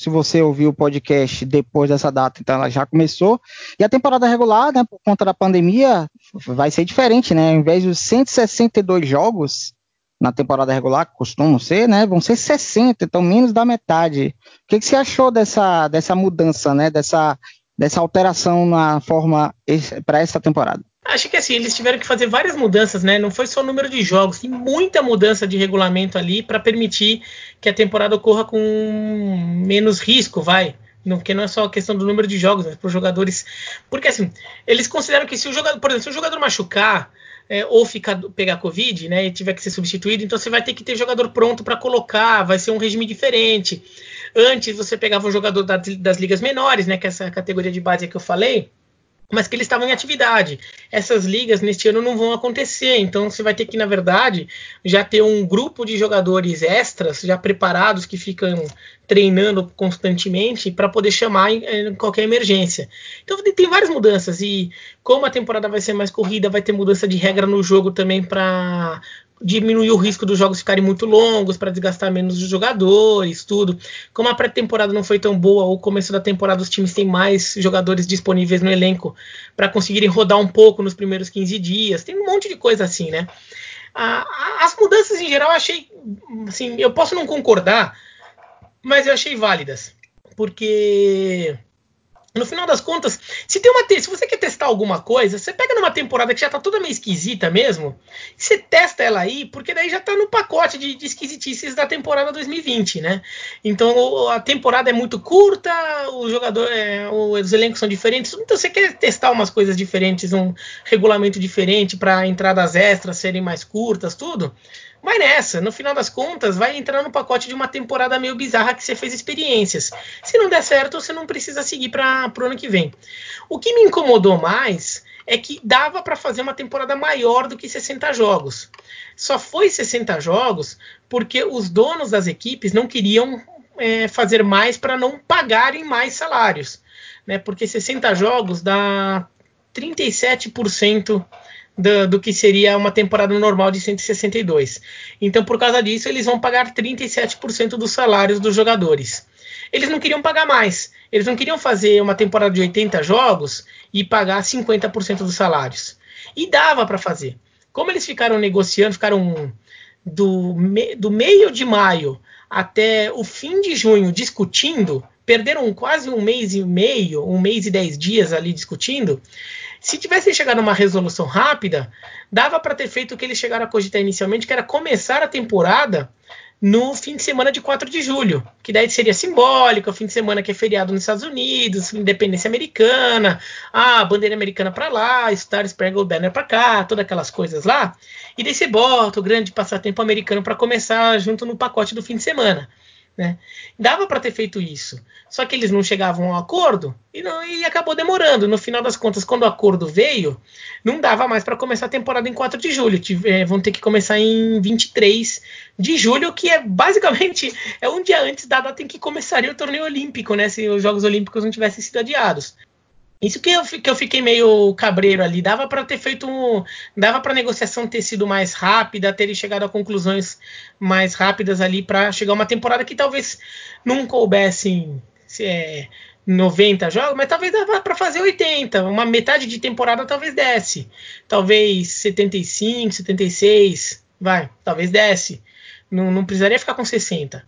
se você ouviu o podcast depois dessa data, então ela já começou. E a temporada regular, né, por conta da pandemia, vai ser diferente, né? Ao invés dos 162 jogos na temporada regular, que costumam ser, né, vão ser 60, então menos da metade. O que, que você achou dessa, dessa mudança, né, dessa, dessa alteração na forma para essa temporada? Acho que assim, eles tiveram que fazer várias mudanças, né? Não foi só o número de jogos, tem muita mudança de regulamento ali para permitir que a temporada ocorra com menos risco, vai. Não, porque não é só a questão do número de jogos, mas para os jogadores. Porque assim, eles consideram que se o jogador, por exemplo, se o jogador machucar é, ou ficar, pegar Covid, né, e tiver que ser substituído, então você vai ter que ter jogador pronto para colocar, vai ser um regime diferente. Antes você pegava um jogador da, das ligas menores, né, que é essa categoria de base que eu falei mas que eles estavam em atividade. Essas ligas neste ano não vão acontecer, então você vai ter que, na verdade, já ter um grupo de jogadores extras já preparados que ficam treinando constantemente para poder chamar em, em, qualquer emergência. Então tem várias mudanças e como a temporada vai ser mais corrida, vai ter mudança de regra no jogo também para diminuir o risco dos jogos ficarem muito longos para desgastar menos os jogadores, tudo. Como a pré-temporada não foi tão boa, ou começo da temporada os times têm mais jogadores disponíveis no elenco para conseguirem rodar um pouco nos primeiros 15 dias. Tem um monte de coisa assim, né? as mudanças em geral eu achei, assim, eu posso não concordar, mas eu achei válidas, porque no final das contas, se tem uma se você quer testar alguma coisa, você pega numa temporada que já tá toda meio esquisita mesmo, você testa ela aí, porque daí já tá no pacote de, de esquisitices da temporada 2020, né? Então a temporada é muito curta, o jogador, é, os elencos são diferentes, então você quer testar umas coisas diferentes, um regulamento diferente para entradas extras serem mais curtas, tudo vai nessa. No final das contas, vai entrar no pacote de uma temporada meio bizarra que você fez experiências. Se não der certo, você não precisa seguir para o ano que vem. O que me incomodou mais é que dava para fazer uma temporada maior do que 60 jogos. Só foi 60 jogos porque os donos das equipes não queriam é, fazer mais para não pagarem mais salários. Né? Porque 60 jogos dá 37% do, do, que seria uma temporada normal de 162. Então, por causa disso, eles vão pagar 37% dos salários dos jogadores. Eles não queriam pagar mais. Eles não queriam fazer uma temporada de 80 jogos e pagar 50% dos salários. E dava para fazer. Como eles ficaram negociando, ficaram do, me, do meio de maio até o fim de junho discutindo, perderam quase um mês e meio, um mês e dez dias ali discutindo. Se tivessem chegado a uma resolução rápida, dava para ter feito o que eles chegaram a cogitar inicialmente, que era começar a temporada no fim de semana de 4 de julho, que daí seria simbólico, o fim de semana que é feriado nos Estados Unidos, independência americana, a bandeira americana para lá, Star Spangled Banner para cá, todas aquelas coisas lá. E daí você bota o grande passatempo americano para começar junto no pacote do fim de semana. Né? Dava para ter feito isso, só que eles não chegavam a um acordo e, não, e acabou demorando. No final das contas, quando o acordo veio, não dava mais para começar a temporada em 4 de julho. Tive, é, vão ter que começar em 23 de julho, que é basicamente é um dia antes da data em que começaria o torneio olímpico, né? Se os Jogos Olímpicos não tivessem sido adiados. Isso que eu, que eu fiquei meio cabreiro ali. Dava para ter feito um. Dava para a negociação ter sido mais rápida, terem chegado a conclusões mais rápidas ali para chegar uma temporada que talvez não coubessem é, 90 jogos, mas talvez dava para fazer 80. Uma metade de temporada talvez desse. Talvez 75, 76. Vai, talvez desse. Não, não precisaria ficar com 60.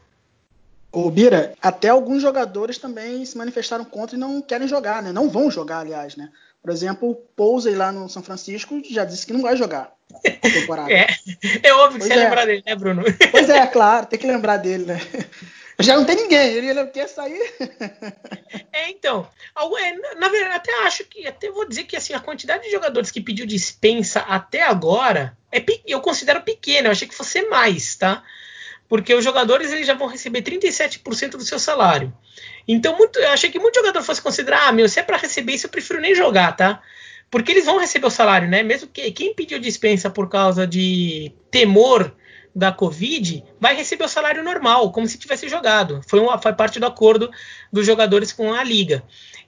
O Bira, até alguns jogadores também se manifestaram contra e não querem jogar, né? Não vão jogar, aliás, né? Por exemplo, o Posey lá no São Francisco já disse que não vai jogar a temporada. é, é óbvio que você é. lembrar dele, né, Bruno? Pois é, claro, tem que lembrar dele, né? Já não tem ninguém, ele quer sair. É, então, é, na verdade, até acho que, até vou dizer que assim, a quantidade de jogadores que pediu dispensa até agora, é, eu considero pequena, eu achei que fosse mais, tá? Porque os jogadores eles já vão receber 37% do seu salário. Então, muito, eu achei que muito jogador fosse considerar, ah, meu, se é para receber isso, eu prefiro nem jogar, tá? Porque eles vão receber o salário, né? Mesmo que quem pediu dispensa por causa de temor da Covid, vai receber o salário normal, como se tivesse jogado. Foi, uma, foi parte do acordo dos jogadores com a liga.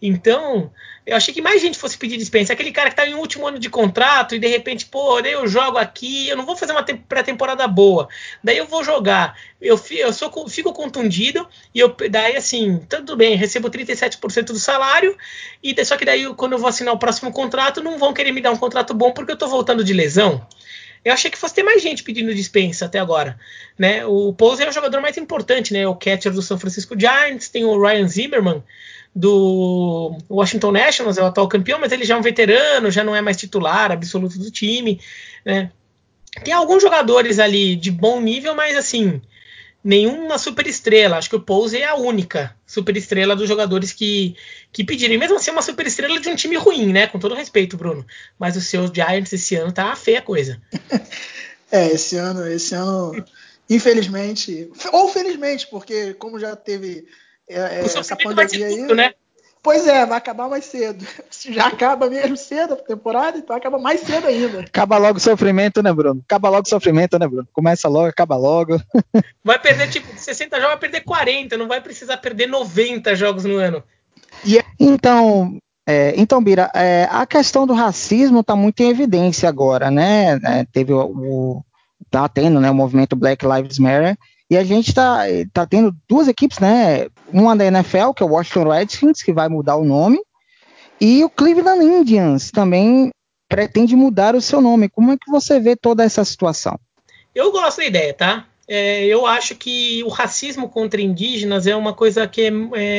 Então, eu achei que mais gente fosse pedir dispensa. Aquele cara que tá em último ano de contrato e de repente, pô, daí eu jogo aqui, eu não vou fazer uma pré-temporada boa. Daí eu vou jogar. Eu, eu sou, fico contundido e eu daí assim, tudo bem, recebo 37% do salário e só que daí quando eu vou assinar o próximo contrato, não vão querer me dar um contrato bom porque eu tô voltando de lesão. Eu achei que fosse ter mais gente pedindo dispensa até agora. Né? O Pose é o jogador mais importante, né? O catcher do São Francisco Giants, tem o Ryan Zimmerman, do Washington Nationals, é o atual campeão, mas ele já é um veterano, já não é mais titular absoluto do time. Né? Tem alguns jogadores ali de bom nível, mas assim, nenhuma super estrela. Acho que o Pose é a única super estrela dos jogadores que, que pediram. E mesmo assim, é uma super estrela de um time ruim, né? Com todo respeito, Bruno. Mas os seus Giants esse ano tá feia a coisa. é, esse ano, esse ano, infelizmente, ou felizmente, porque como já teve é, é, essa pandemia aí. Tudo, né? Pois é, vai acabar mais cedo. Já acaba mesmo cedo a temporada, então acaba mais cedo ainda. Acaba logo o sofrimento, né, Bruno? Acaba logo o sofrimento, né, Bruno? Começa logo, acaba logo. Vai perder, tipo, 60 jogos, vai perder 40, não vai precisar perder 90 jogos no ano. Yeah. Então, é, então, Bira, é, a questão do racismo está muito em evidência agora, né? É, teve o, o, tá tendo, né, o movimento Black Lives Matter, e a gente está tá tendo duas equipes, né? Uma da NFL, que é o Washington Redskins, que vai mudar o nome, e o Cleveland Indians também pretende mudar o seu nome. Como é que você vê toda essa situação? Eu gosto da ideia, tá? É, eu acho que o racismo contra indígenas é uma coisa que é,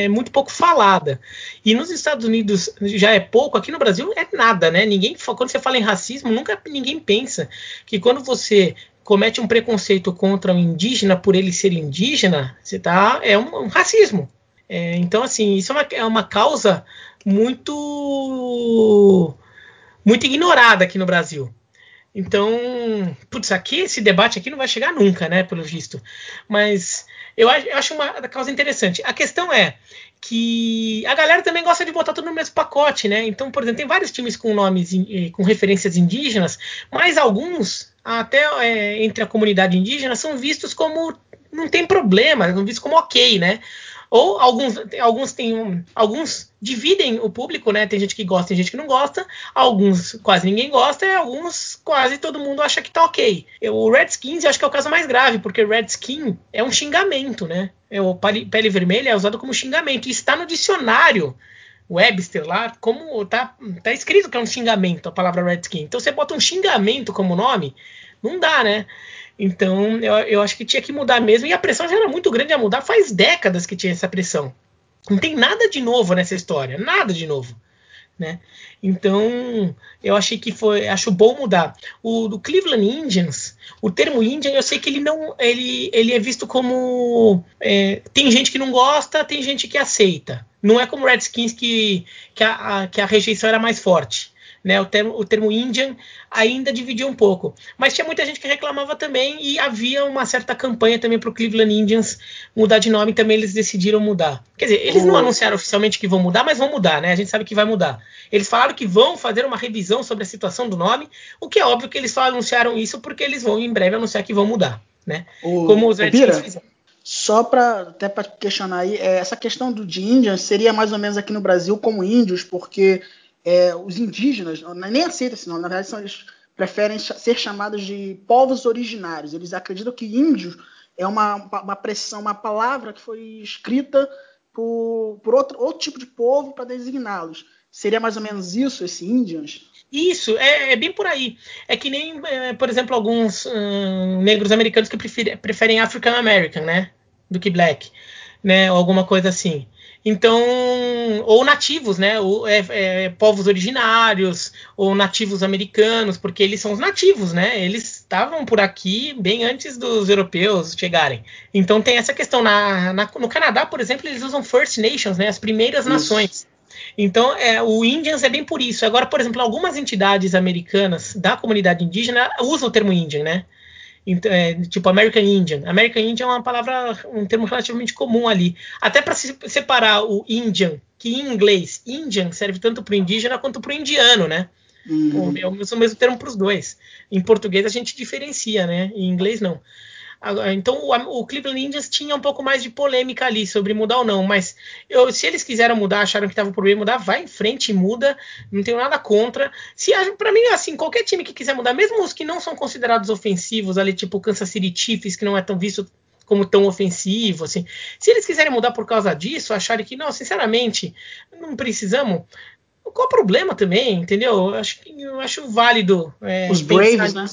é, muito pouco falada. E nos Estados Unidos já é pouco, aqui no Brasil é nada, né? Ninguém, quando você fala em racismo, nunca ninguém pensa que quando você comete um preconceito contra um indígena por ele ser indígena, você tá, é um, um racismo. É, então, assim, isso é uma, é uma causa muito muito ignorada aqui no Brasil. Então, putz, aqui esse debate aqui não vai chegar nunca, né, pelo visto. Mas eu, eu acho uma causa interessante. A questão é que a galera também gosta de botar tudo no mesmo pacote, né? Então, por exemplo, tem vários times com nomes com referências indígenas, mas alguns até é, entre a comunidade indígena são vistos como não tem problema, são vistos como ok, né? Ou alguns, alguns têm alguns dividem o público, né? Tem gente que gosta, tem gente que não gosta. Alguns quase ninguém gosta e alguns quase todo mundo acha que tá ok. O Redskins eu acho que é o caso mais grave, porque Redskin é um xingamento, né? É o pele vermelha é usado como xingamento e está no dicionário Webster lá, como tá, tá escrito que é um xingamento a palavra Redskin. Então você bota um xingamento como nome, não dá, né? Então, eu, eu acho que tinha que mudar mesmo. E a pressão já era muito grande a mudar. Faz décadas que tinha essa pressão. Não tem nada de novo nessa história. Nada de novo. Né? Então, eu achei que foi, acho bom mudar. O do Cleveland Indians, o termo Indian, eu sei que ele não, ele, ele é visto como é, tem gente que não gosta, tem gente que aceita. Não é como Redskins que, que, a, a, que a rejeição era mais forte né? O termo, o termo Indian ainda dividia um pouco. Mas tinha muita gente que reclamava também e havia uma certa campanha também para o Cleveland Indians mudar de nome, também eles decidiram mudar. Quer dizer, eles não anunciaram oficialmente que vão mudar, mas vão mudar, né? A gente sabe que vai mudar. Eles falaram que vão fazer uma revisão sobre a situação do nome, o que é óbvio que eles só anunciaram isso porque eles vão em breve anunciar que vão mudar, né? O, Como os Redskins fizeram. Só para até para questionar aí, é, essa questão do de Indians seria mais ou menos aqui no Brasil como índios, porque é, os indígenas nem aceitam esse nome, na verdade são, eles preferem ser chamados de povos originários. Eles acreditam que índios é uma, uma pressão, uma palavra que foi escrita por, por outro, outro tipo de povo para designá-los. Seria mais ou menos isso, esse Indians? Isso, é, é, bem por aí. É que nem, é, por exemplo, alguns hum, negros americanos que preferem, preferem African American, né? Do que Black, né? Ou alguma coisa assim. Então, ou nativos, né? Ou, é, é, povos originários, ou nativos americanos, porque eles são os nativos, né? Eles estavam por aqui bem antes dos europeus chegarem. Então tem essa questão. Na, na, no Canadá, por exemplo, eles usam First Nations, né? As primeiras isso. nações. Então, é, o Indians é bem por isso. Agora, por exemplo, algumas entidades americanas da comunidade indígena usam o termo Indian, né? Então, é, tipo American Indian. American Indian é uma palavra, um termo relativamente comum ali. Até para se separar o Indian, que em inglês Indian serve tanto para o indígena quanto para o indiano, né? Uhum. É o mesmo termo para os dois. Em português a gente diferencia, né? Em inglês não. Então o, o, Cleveland Indians tinha um pouco mais de polêmica ali sobre mudar ou não, mas eu, se eles quiseram mudar, acharam que estava por bem mudar, vai em frente e muda, não tenho nada contra. Se para mim assim, qualquer time que quiser mudar, mesmo os que não são considerados ofensivos ali, tipo o Kansas City Chiefs, que não é tão visto como tão ofensivo, assim. Se eles quiserem mudar por causa disso, acharem que não, sinceramente, não precisamos, qual o problema também, entendeu? Eu acho, eu acho válido. É, Os Braves, né?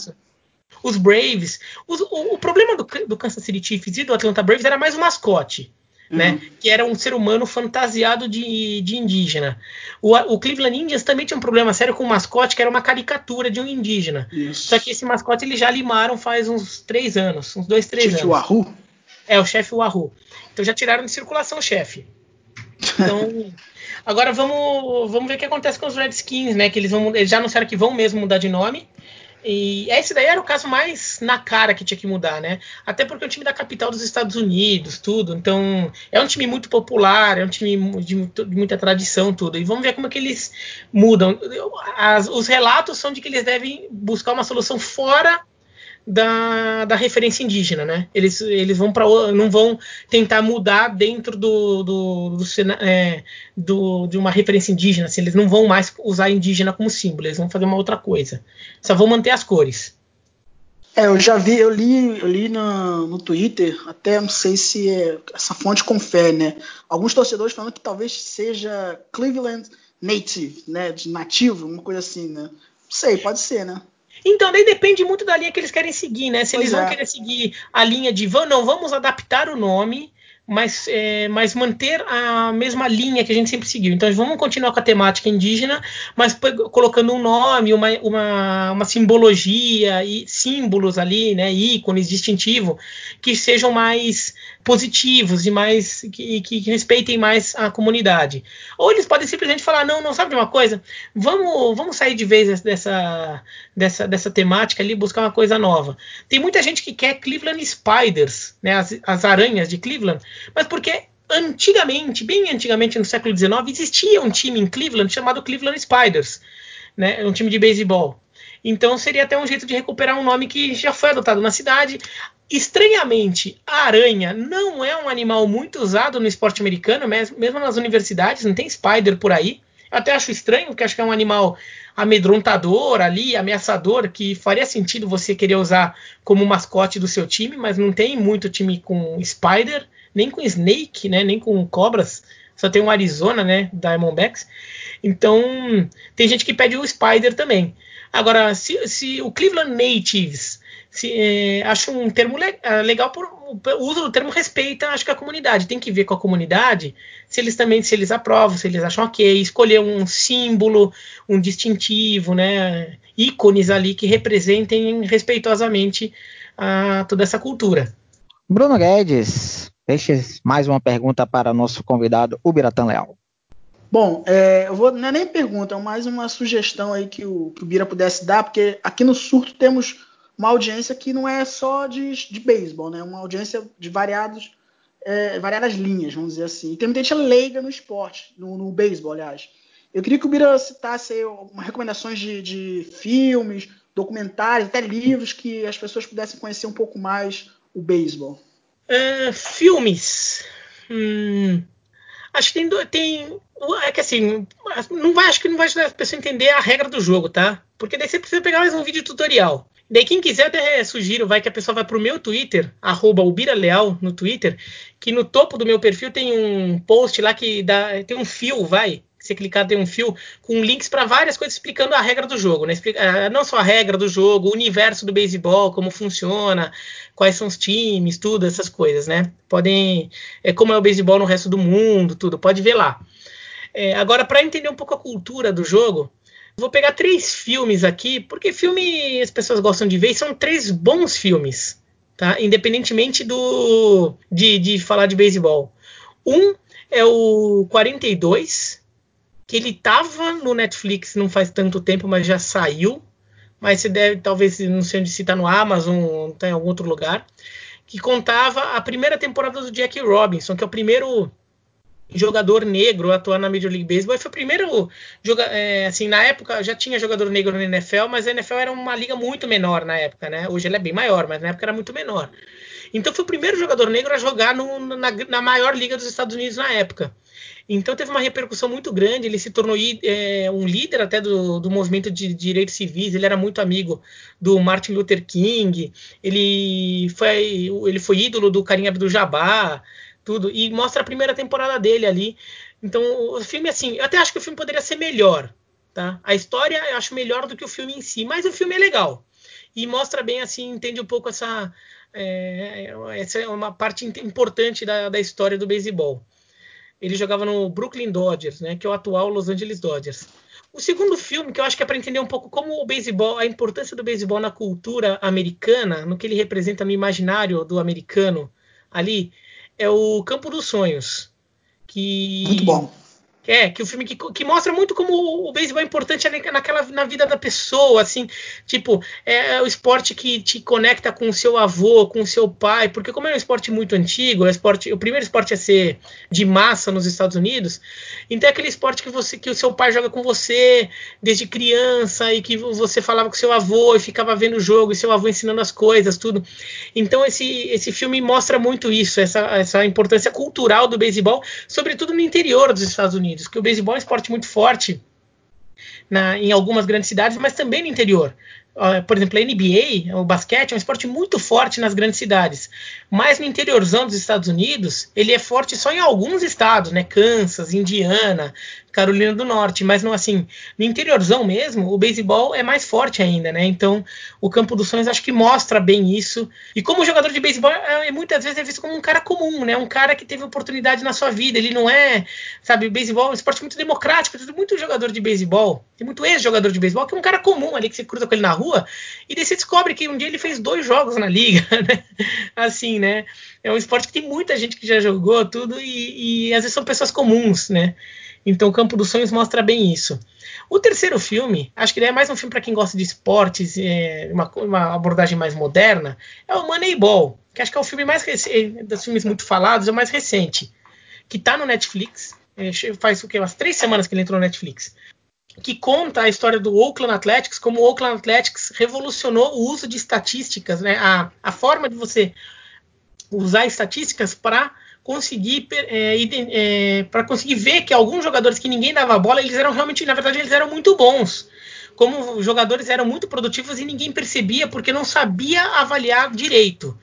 Os Braves. Os, o, o, problema do, do, Kansas City Chiefs e do Atlanta Braves era mais o mascote. Uhum. Né, que era um ser humano fantasiado de, de indígena. O, o, Cleveland Indians também tinha um problema sério com o mascote, que era uma caricatura de um indígena. Isso. Só que esse mascote eles já limaram faz uns três anos, uns dois, três chefe anos. Wahoo? É, o chefe Wahoo. Então já tiraram de circulação o chefe. Então, agora vamos, vamos ver o que acontece com os Redskins, né? Que eles, vão, eles já anunciaram que vão mesmo mudar de nome. E esse daí era o caso mais na cara que tinha que mudar, né? Até porque é um time da capital dos Estados Unidos, tudo. Então, é um time muito popular, é um time de, muita tradição, tudo. E vamos ver como é que eles mudam. As, os relatos são de que eles devem buscar uma solução fora da, da referência indígena, né? Eles, eles vão para não vão tentar mudar dentro do, do, do, é, do, de uma referência indígena, assim, eles não vão mais usar indígena como símbolo, eles vão fazer uma outra coisa. Só vão manter as cores. É, eu já vi, eu li, eu li no, no Twitter, até não sei se é, essa fonte confere, né? Alguns torcedores falando que talvez seja Cleveland Native, né? De nativo, uma coisa assim, né? Não sei, pode ser, né? Então, daí depende muito da linha que eles querem seguir, né? Se pois eles vão é. querer seguir a linha de não, vamos adaptar o nome mas, é, mas manter a mesma linha que a gente sempre seguiu. Então vamos continuar com a temática indígena, mas colocando um nome, uma, uma, uma simbologia e símbolos ali, né, ícones distintivos que sejam mais positivos e mais que, que, respeitem mais a comunidade. Ou eles podem simplesmente falar não, não sabe de uma coisa, vamos vamos sair de vez dessa dessa, dessa temática ali, buscar uma coisa nova. Tem muita gente que quer Cleveland Spiders, né, as, as aranhas de Cleveland mas porque antigamente, bem antigamente no século XIX, existia um time em Cleveland chamado Cleveland Spiders, né? Um time de beisebol. Então seria até um jeito de recuperar um nome que já foi adotado na cidade. Estranhamente, a aranha não é um animal muito usado no esporte americano, mesmo nas universidades, não tem spider por aí. Eu até acho estranho, porque acho que é um animal amedrontador ali, ameaçador, que faria sentido você querer usar como mascote do seu time, mas não tem muito time com spider, nem com snake, né, nem com cobras. Só tem o Arizona, né, Diamondbacks. Então, tem gente que pede o spider também. Agora, se, se o Cleveland Natives se, é, acho um termo le, é, legal por o uso do termo respeita, acho que a comunidade tem que ver com a comunidade se eles também se eles aprovam, se eles acham ok, escolher um símbolo, um distintivo, né, ícones ali que representem respeitosamente a, toda essa cultura. Bruno Guedes, deixe mais uma pergunta para nosso convidado, o Biratan Leal. Bom, é, eu vou, não é nem pergunta, é mais uma sugestão aí que o, que o Bira pudesse dar, porque aqui no Surto temos uma audiência que não é só de, de beisebol, né? Uma audiência de variados, é, variadas linhas, vamos dizer assim. E tem muita gente leiga no esporte, no, no beisebol, aliás. Eu queria que o Bira citasse aí uma recomendações de, de filmes, documentários, até livros que as pessoas pudessem conhecer um pouco mais o beisebol. Uh, filmes. Hum, acho que tem, tem. É que assim, não vai, acho que não vai ajudar a pessoa a entender a regra do jogo, tá? Porque daí você precisa pegar mais um vídeo tutorial. Daí quem quiser até sugiro, vai que a pessoa vai pro meu Twitter, arroba Leal no Twitter, que no topo do meu perfil tem um post lá que dá, tem um fio, vai, você clicar tem um fio com links para várias coisas explicando a regra do jogo, né? Ah, não só a regra do jogo, o universo do beisebol, como funciona, quais são os times, tudo essas coisas, né? Podem, é como é o beisebol no resto do mundo, tudo, pode ver lá. É, agora para entender um pouco a cultura do jogo, Vou pegar três filmes aqui, porque filme as pessoas gostam de ver e são três bons filmes, tá? Independentemente do de, de falar de beisebol. Um é o 42, que ele tava no Netflix não faz tanto tempo, mas já saiu. Mas você deve, talvez, não sei onde se tá no Amazon, tá em algum outro lugar. Que contava a primeira temporada do Jack Robinson, que é o primeiro jogador negro atuar na Major League Baseball. E foi o primeiro é, assim, na época já tinha jogador negro na NFL, mas a NFL era uma liga muito menor na época, né? Hoje ela é bem maior, mas na época era muito menor. Então foi o primeiro jogador negro a jogar no, na, na, maior liga dos Estados Unidos na época. Então teve uma repercussão muito grande. Ele se tornou é, um líder até do, do movimento de direitos civis. Ele era muito amigo do Martin Luther King. Ele foi, ele foi ídolo do Karim Abdul-Jabbar tudo, e mostra a primeira temporada dele ali. Então, o filme, assim, eu até acho que o filme poderia ser melhor, tá? A história eu acho melhor do que o filme em si, mas o filme é legal. E mostra bem, assim, entende um pouco essa. É, essa é uma parte importante da, da história do beisebol. Ele jogava no Brooklyn Dodgers, né, que é o atual Los Angeles Dodgers. O segundo filme, que eu acho que é para entender um pouco como o beisebol, a importância do beisebol na cultura americana, no que ele representa no imaginário do americano ali, é o Campo dos Sonhos. Que... Muito bom. É, que o filme que, que mostra muito como o, beisebol é importante naquela, na vida da pessoa, assim, tipo, é, é o esporte que te conecta com o seu avô, com o seu pai, porque como é um esporte muito antigo, é esporte, o primeiro esporte a ser de massa nos Estados Unidos, então é aquele esporte que você que o seu pai joga com você desde criança e que você falava com seu avô e ficava vendo o jogo e seu avô ensinando as coisas, tudo. Então esse, esse filme mostra muito isso, essa, essa importância cultural do beisebol, sobretudo no interior dos Estados Unidos. Unidos, que o beisebol é um esporte muito forte na, em algumas grandes cidades, mas também no interior. Uh, por exemplo, a NBA, o basquete, é um esporte muito forte nas grandes cidades. Mas no interiorzão dos Estados Unidos, ele é forte só em alguns estados, né? Kansas, Indiana, Carolina do Norte, mas não assim, no interiorzão mesmo, o beisebol é mais forte ainda, né? Então, o Campo dos Sonhos acho que mostra bem isso. E como jogador de beisebol, é, muitas vezes é visto como um cara comum, né? Um cara que teve oportunidade na sua vida. Ele não é, sabe, beisebol é um esporte muito democrático. Tem muito jogador de beisebol, tem muito ex-jogador de beisebol que é um cara comum ali que você cruza com ele na rua e daí você descobre que um dia ele fez dois jogos na liga, né? Assim, né? É um esporte que tem muita gente que já jogou tudo e, e às vezes são pessoas comuns, né? Então, Campo dos Sonhos mostra bem isso. O terceiro filme, acho que é mais um filme para quem gosta de esportes, é, uma, uma, abordagem mais moderna, é o Moneyball, que acho que é o filme mais recente, dos filmes muito falados, é o mais recente, que está no Netflix, é, faz o que, umas três semanas que ele entrou no Netflix. que conta a história do Oakland Athletics, como o Oakland Athletics revolucionou o uso de estatísticas, né? a, a forma de você usar estatísticas para conseguir é, é, para conseguir ver que alguns jogadores que ninguém dava bola eles eram realmente na verdade eles eram muito bons como jogadores eram muito produtivos e ninguém percebia porque não sabia avaliar direito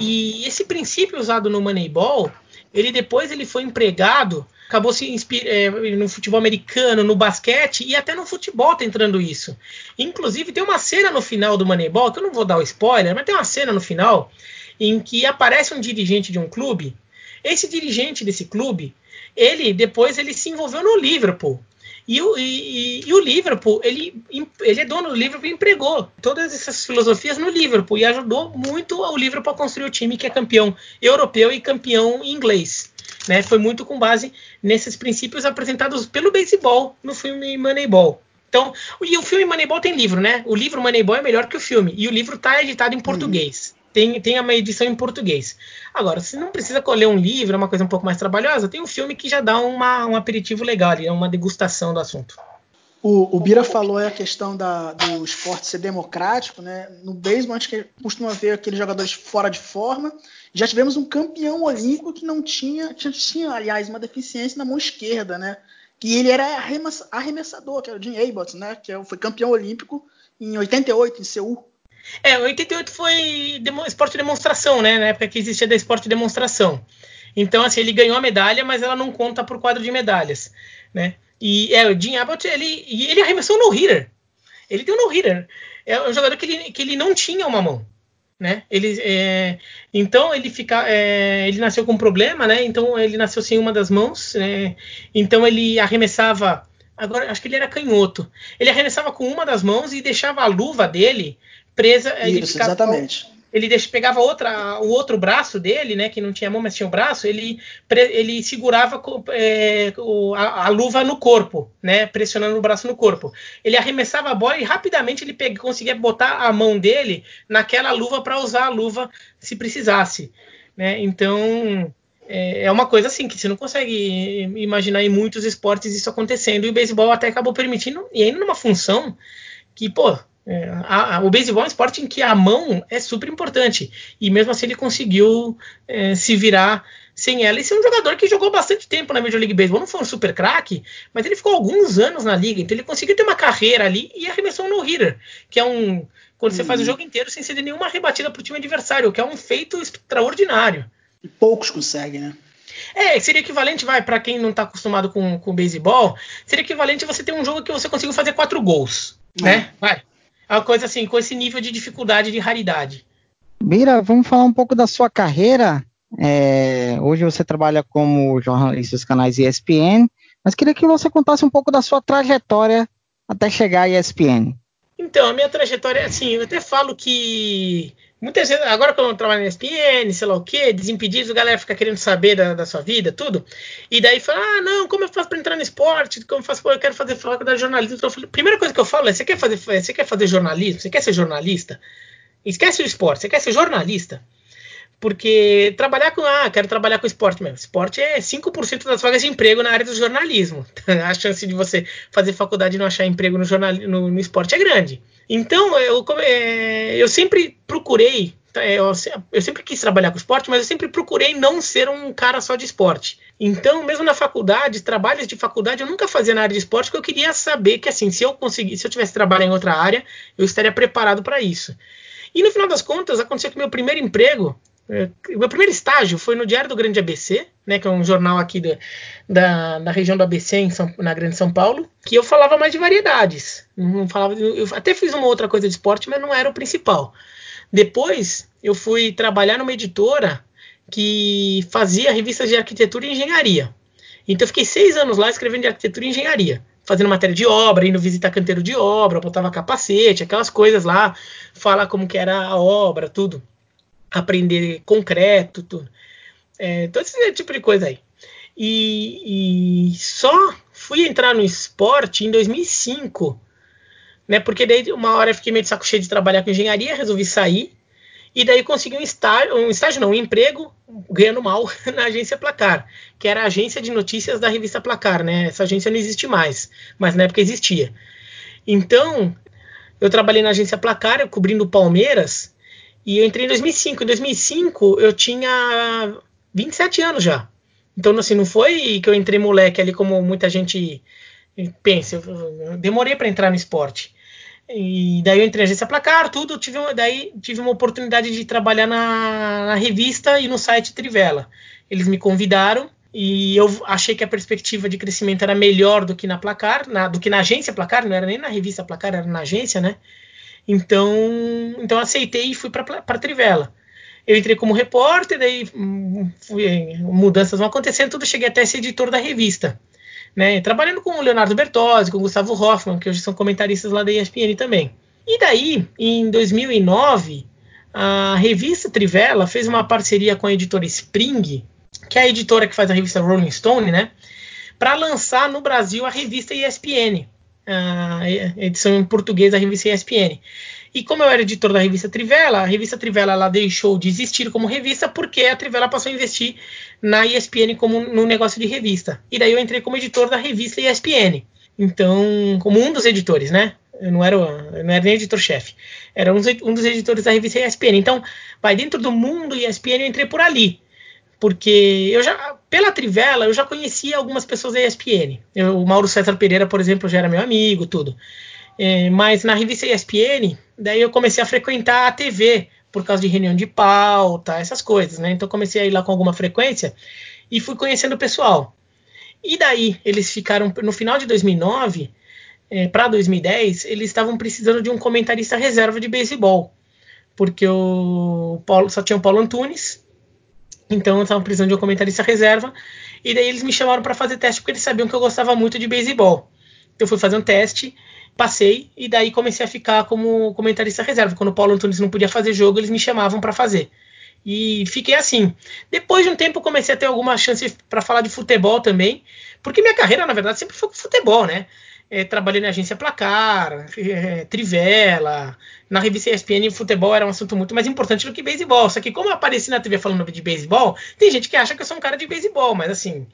e esse princípio usado no Moneyball ele depois ele foi empregado acabou se inspirando é, no futebol americano, no basquete e até no futebol tá entrando isso. Inclusive tem uma cena no final do Moneyball, que eu não vou dar o spoiler, mas tem uma cena no final em que aparece um dirigente de um clube. Esse dirigente desse clube, ele depois ele se envolveu no Liverpool. E o, e, e o Liverpool, ele, ele é dono do Liverpool e empregou todas essas filosofias no Liverpool e ajudou muito o Liverpool a construir o time que é campeão europeu e campeão inglês. Né? Foi muito com base nesses princípios apresentados pelo beisebol no filme Moneyball. Então, e o filme Moneyball tem livro, né? O livro Moneyball é melhor que o filme. E o livro está editado em português. Uhum. Tem, tem uma edição em português. Agora, se não precisa ler um livro, é uma coisa um pouco mais trabalhosa, tem um filme que já dá uma, um aperitivo legal ali, é uma degustação do assunto. O, o Bira falou a questão da, do esporte ser democrático, né? No beisebol a gente costuma ver aqueles jogadores fora de forma. Já tivemos um campeão olímpico que não tinha, tinha, tinha aliás, uma deficiência na mão esquerda, né? Que ele era arremessador, que era o Jim Abbott, né? Que é foi campeão olímpico em 88 em Seul. É, 88 foi esporte de demonstração, né? Na época que existia da esporte de demonstração. Então, assim, ele ganhou a medalha, mas ela não conta por quadro de medalhas, né? E é, o Jim Abbott, ele, ele arremessou no hitter. Ele deu no hitter. É um jogador que ele, que ele não tinha uma mão. Né? Ele, é, então ele fica, é, ele nasceu com um problema, né? Então ele nasceu sem uma das mãos, né? Então ele arremessava. Agora acho que ele era canhoto. Ele arremessava com uma das mãos e deixava a luva dele presa. Isso, ficava, exatamente ele deixa, pegava outra, o outro braço dele, né, que não tinha mão, mas tinha o braço, ele, ele segurava é, a, a, luva no corpo, né, pressionando o braço no corpo. Ele arremessava a bola e rapidamente ele pega, conseguia botar a mão dele naquela luva para usar a luva se precisasse. Né? Então é, é uma coisa assim que você não consegue imaginar em muitos esportes isso acontecendo. E o beisebol até acabou permitindo, e ainda numa função que, pô, é, a, a, o beisebol é um esporte em que a mão é super importante. E mesmo assim ele conseguiu é, se virar sem ela. E ser um jogador que jogou bastante tempo na Major League Baseball. Não foi um super craque, mas ele ficou alguns anos na liga. Então ele conseguiu ter uma carreira ali e arremessou um no-hitter, que é um. Quando você faz o uhum. jogo inteiro sem ceder nenhuma rebatida para o time adversário, que é um feito extraordinário. E poucos conseguem, né? É, seria equivalente, vai, para quem não está acostumado com, com beisebol, seria equivalente você ter um jogo que você conseguiu fazer quatro gols, né? Vai. É uma coisa assim, com esse nível de dificuldade, de raridade. Bira, vamos falar um pouco da sua carreira. É, hoje você trabalha como jornalista dos canais ESPN, mas queria que você contasse um pouco da sua trajetória até chegar à ESPN. Então, a minha trajetória, assim, eu até falo que Muitas vezes, agora que eu trabalho na ESPN, sei lá o que, desimpedidos, a galera fica querendo saber da, da, sua vida, tudo. E daí fala, ah, não, como eu faço para entrar no esporte? Como eu faço, eu quero fazer faculdade de jornalismo. Então, primeira coisa que eu falo é, você quer fazer, você quer fazer jornalismo? Você quer ser jornalista? Esquece o esporte, você quer ser jornalista? Porque trabalhar com, ah, quero trabalhar com esporte mesmo. Esporte é 5% das vagas de emprego na área do jornalismo. a chance de você fazer faculdade e não achar emprego no, jornal, no, no esporte é grande. Então, eu, é, eu sempre procurei, tá, eu, eu, sempre quis trabalhar com esporte, mas eu sempre procurei não ser um cara só de esporte. Então, mesmo na faculdade, trabalhos de faculdade, eu nunca fazia na área de esporte, porque eu queria saber que, assim, se eu conseguisse, se eu tivesse trabalho em outra área, eu estaria preparado para isso. E no final das contas, aconteceu que meu primeiro emprego é, meu primeiro estágio foi no Diário do Grande ABC, né, que é um jornal aqui da, da, da região do ABC, em São, na Grande São Paulo, que eu falava mais de variedades. Não falava, eu até fiz uma outra coisa de esporte, mas não era o principal. Depois, eu fui trabalhar numa editora que fazia revistas de arquitetura e engenharia. Então, eu fiquei seis anos lá escrevendo de arquitetura e engenharia fazendo matéria de obra, indo visitar canteiro de obra, botava capacete, aquelas coisas lá, falar como que era a obra, tudo aprender concreto, tudo. É, todo esse tipo de coisa aí. E, e, só fui entrar no esporte em 2005, né? Porque daí uma hora eu fiquei meio de saco cheio de trabalhar com engenharia, resolvi sair. E daí consegui um estágio, um estágio não, um emprego, ganhando mal, na agência Placar, que era a agência de notícias da revista Placar, né? Essa agência não existe mais, mas na época existia. Então, eu trabalhei na agência Placar, cobrindo Palmeiras, e eu entrei em 2005. Em 2005, eu tinha 27 anos já. Então, assim, não foi que eu entrei moleque ali como muita gente pensa. Eu demorei para entrar no esporte. E daí eu entrei na agência Placar, tudo. Tive, daí tive uma oportunidade de trabalhar na, na revista e no site Trivela. Eles me convidaram e eu achei que a perspectiva de crescimento era melhor do que na Placar, na, do que na agência Placar, não era nem na revista Placar, era na agência, né? Então, então aceitei e fui para Trivela. Eu entrei como repórter, daí hum, fui, mudanças vão acontecendo, tudo cheguei até ser editor da revista. Né, trabalhando com o Leonardo Bertozzi, com o Gustavo Hoffman, que hoje são comentaristas lá da ESPN também. E daí, em 2009, a revista Trivela fez uma parceria com a editora Spring, que é a editora que faz a revista Rolling Stone, né, para lançar no Brasil a revista ESPN, a edição em português da revista ESPN. E como eu era editor da revista Trivela, a revista Trivela ela deixou de existir como revista porque a Trivela passou a investir na ESPN como no negócio de revista. E daí eu entrei como editor da revista ESPN. Então, como um dos editores, né? Eu não era, eu não era nem editor-chefe. Era um, um, dos editores da revista ESPN. Então, vai dentro do mundo ESPN, eu entrei por ali. Porque eu já, pela Trivela, eu já conhecia algumas pessoas da ESPN. Eu, o Mauro César Pereira, por exemplo, já era meu amigo, tudo. É, mas na revista ESPN, daí eu comecei a frequentar a TV por causa de reunião de pauta, essas coisas, né? Então comecei a ir lá com alguma frequência e fui conhecendo o pessoal. E daí eles ficaram no final de 2009 é, para 2010, eles estavam precisando de um comentarista reserva de beisebol, porque o Paulo só tinha o Paulo Antunes, então estavam precisando de um comentarista reserva. E daí eles me chamaram para fazer teste porque eles sabiam que eu gostava muito de beisebol. Então eu fui fazer um teste passei e daí comecei a ficar como comentarista reserva. Quando o Paulo Antunes não podia fazer jogo, eles me chamavam para fazer. E fiquei assim. Depois de um tempo, comecei a ter alguma chance para falar de futebol também, porque minha carreira, na verdade, sempre foi com futebol, né? É, trabalhei na agência Placar, é, Trivela, na revista ESPN, futebol era um assunto muito mais importante do que beisebol. Só que como eu apareci na TV falando de beisebol, tem gente que acha que eu sou um cara de beisebol, mas assim,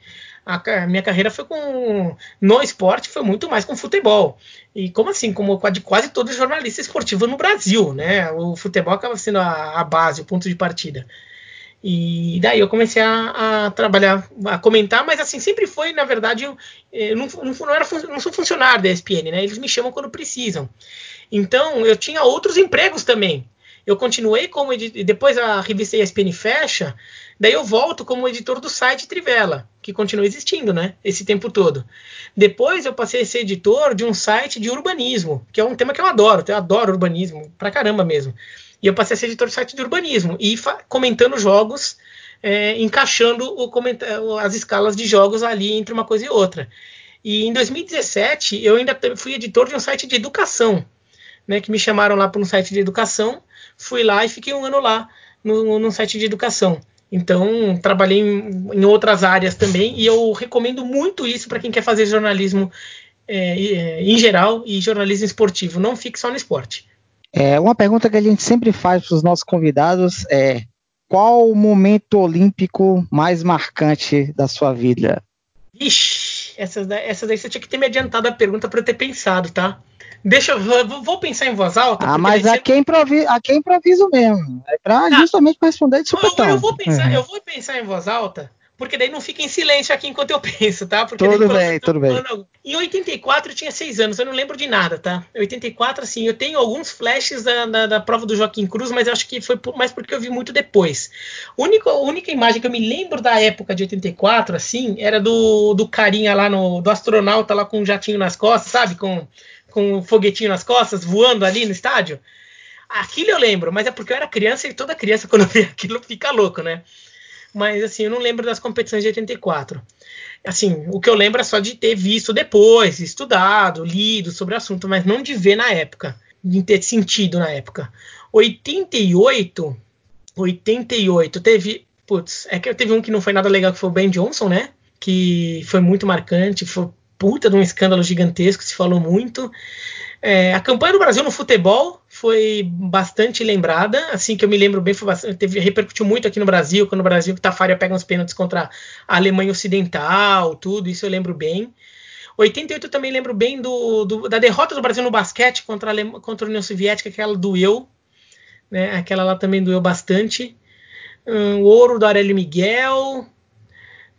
a, minha carreira foi com no esporte foi muito mais com futebol. E como assim como de quase todo jornalista esportivo no Brasil né? O futebol acaba sendo a, a base o ponto de partida e daí eu comecei a, a, trabalhar, a comentar, mas assim, sempre foi, na verdade, eu, eu não, não, não, era, não sou funcionário da ESPN, né? Eles me chamam quando precisam. Então, eu tinha outros empregos também. Eu continuei como depois a revista ESPN fecha, daí eu volto como editor do site Trivela, que continua existindo, né? Esse tempo todo. Depois eu passei a ser editor de um site de urbanismo, que é um tema que eu adoro, eu adoro urbanismo, pra caramba mesmo. E eu passei a ser editor do site de urbanismo e comentando jogos, é, encaixando as escalas de jogos ali entre uma coisa e outra. E em 2017 eu ainda fui editor de um site de educação, né, que me chamaram lá para um site de educação fui lá e fiquei um ano lá no, no site de educação. Então, trabalhei em, em, outras áreas também e eu recomendo muito isso para quem quer fazer jornalismo é, é, em geral e jornalismo esportivo. Não fique só no esporte. É, uma pergunta que a gente sempre faz para os nossos convidados é: qual o momento olímpico mais marcante da sua vida? Ixi, essas, essas daí você tinha que ter me adiantado a pergunta para eu ter pensado, tá? Deixa eu vou pensar em voz alta. Ah, mas aqui, é improviso, aqui é improviso mesmo. É pra tá. justamente para responder de supetão. Eu, eu, vou pensar, uhum. eu vou pensar em voz alta, porque daí não fica em silêncio aqui enquanto eu penso, tá? Porque tudo bem, tudo bem. Em 84 eu tinha 6 anos, eu não lembro de nada, tá? Em 84, assim, eu tenho alguns flashes da, da, da prova do Joaquim Cruz, mas acho que foi mais porque eu vi muito depois. A única, única imagem que eu me lembro da época de 84, assim, era do, do carinha lá no. do astronauta lá com um jatinho nas costas, sabe? Com com um foguetinho nas costas, voando ali no estádio. Aquilo eu lembro, mas é porque eu era criança e toda criança, quando vê aquilo, fica louco, né? Mas assim, eu não lembro das competições de 84. Assim, o que eu lembro é só de ter visto depois, estudado, lido sobre o assunto, mas não de ver na época, de ter sentido na época. 88, 88, teve. Putz, é que teve um que não foi nada legal, que foi o Ben Johnson, né? Que foi muito marcante, foi puta de um escândalo gigantesco, se falou muito. É, a campanha do Brasil no futebol foi bastante lembrada, assim que eu me lembro bem, foi bastante, teve, repercutiu muito aqui no Brasil, quando o Brasil que Tafaria pega uns pênaltis contra a Alemanha Ocidental, tudo, isso eu lembro bem. 88 eu também lembro bem do, do, da derrota do Brasil no basquete contra a, contra a União Soviética, aquela doeu, né? Aquela lá também doeu bastante. Um, o ouro do Aurélio Miguel.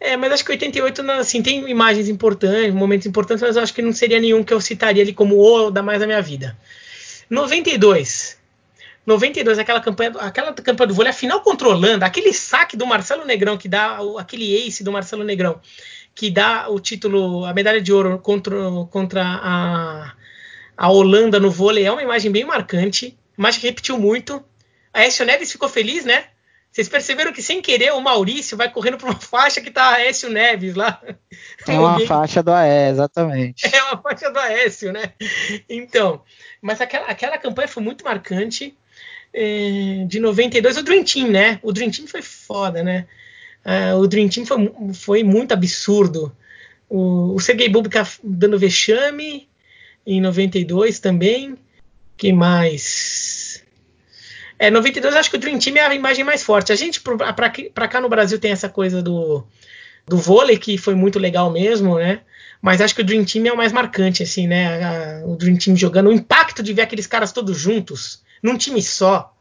É, mas acho que 88, assim, tem imagens importantes, momentos importantes, mas acho que não seria nenhum que eu citaria ali como o da mais da minha vida. 92. 92, aquela campanha, aquela campanha do vôlei, a final Holanda, aquele saque do Marcelo Negrão, que dá aquele ace do Marcelo Negrão, que dá o título, a medalha de ouro contra, contra a, a Holanda no vôlei, é uma imagem bem marcante, imagem que repetiu muito. A Écio Neves ficou feliz, né? Vocês perceberam que sem querer o Maurício vai correndo para uma faixa que tá Aécio Neves lá. É uma faixa do Aé, exatamente. É uma faixa do Aécio, né? Então, mas aquela, aquela campanha foi muito marcante. É, de 92, o Dream Team, né? O Dream Team foi foda, né? É, o Dream Team foi, foi muito absurdo. O, o Sergei Bubka dando vexame em 92 também. que mais? É, 92 acho que o Dream Team é a imagem mais forte. A gente, para cá no Brasil, tem essa coisa do, do vôlei, que foi muito legal mesmo, né? Mas acho que o Dream Team é o mais marcante, assim, né? A, o Dream Team jogando, o impacto de ver aqueles caras todos juntos, num time só.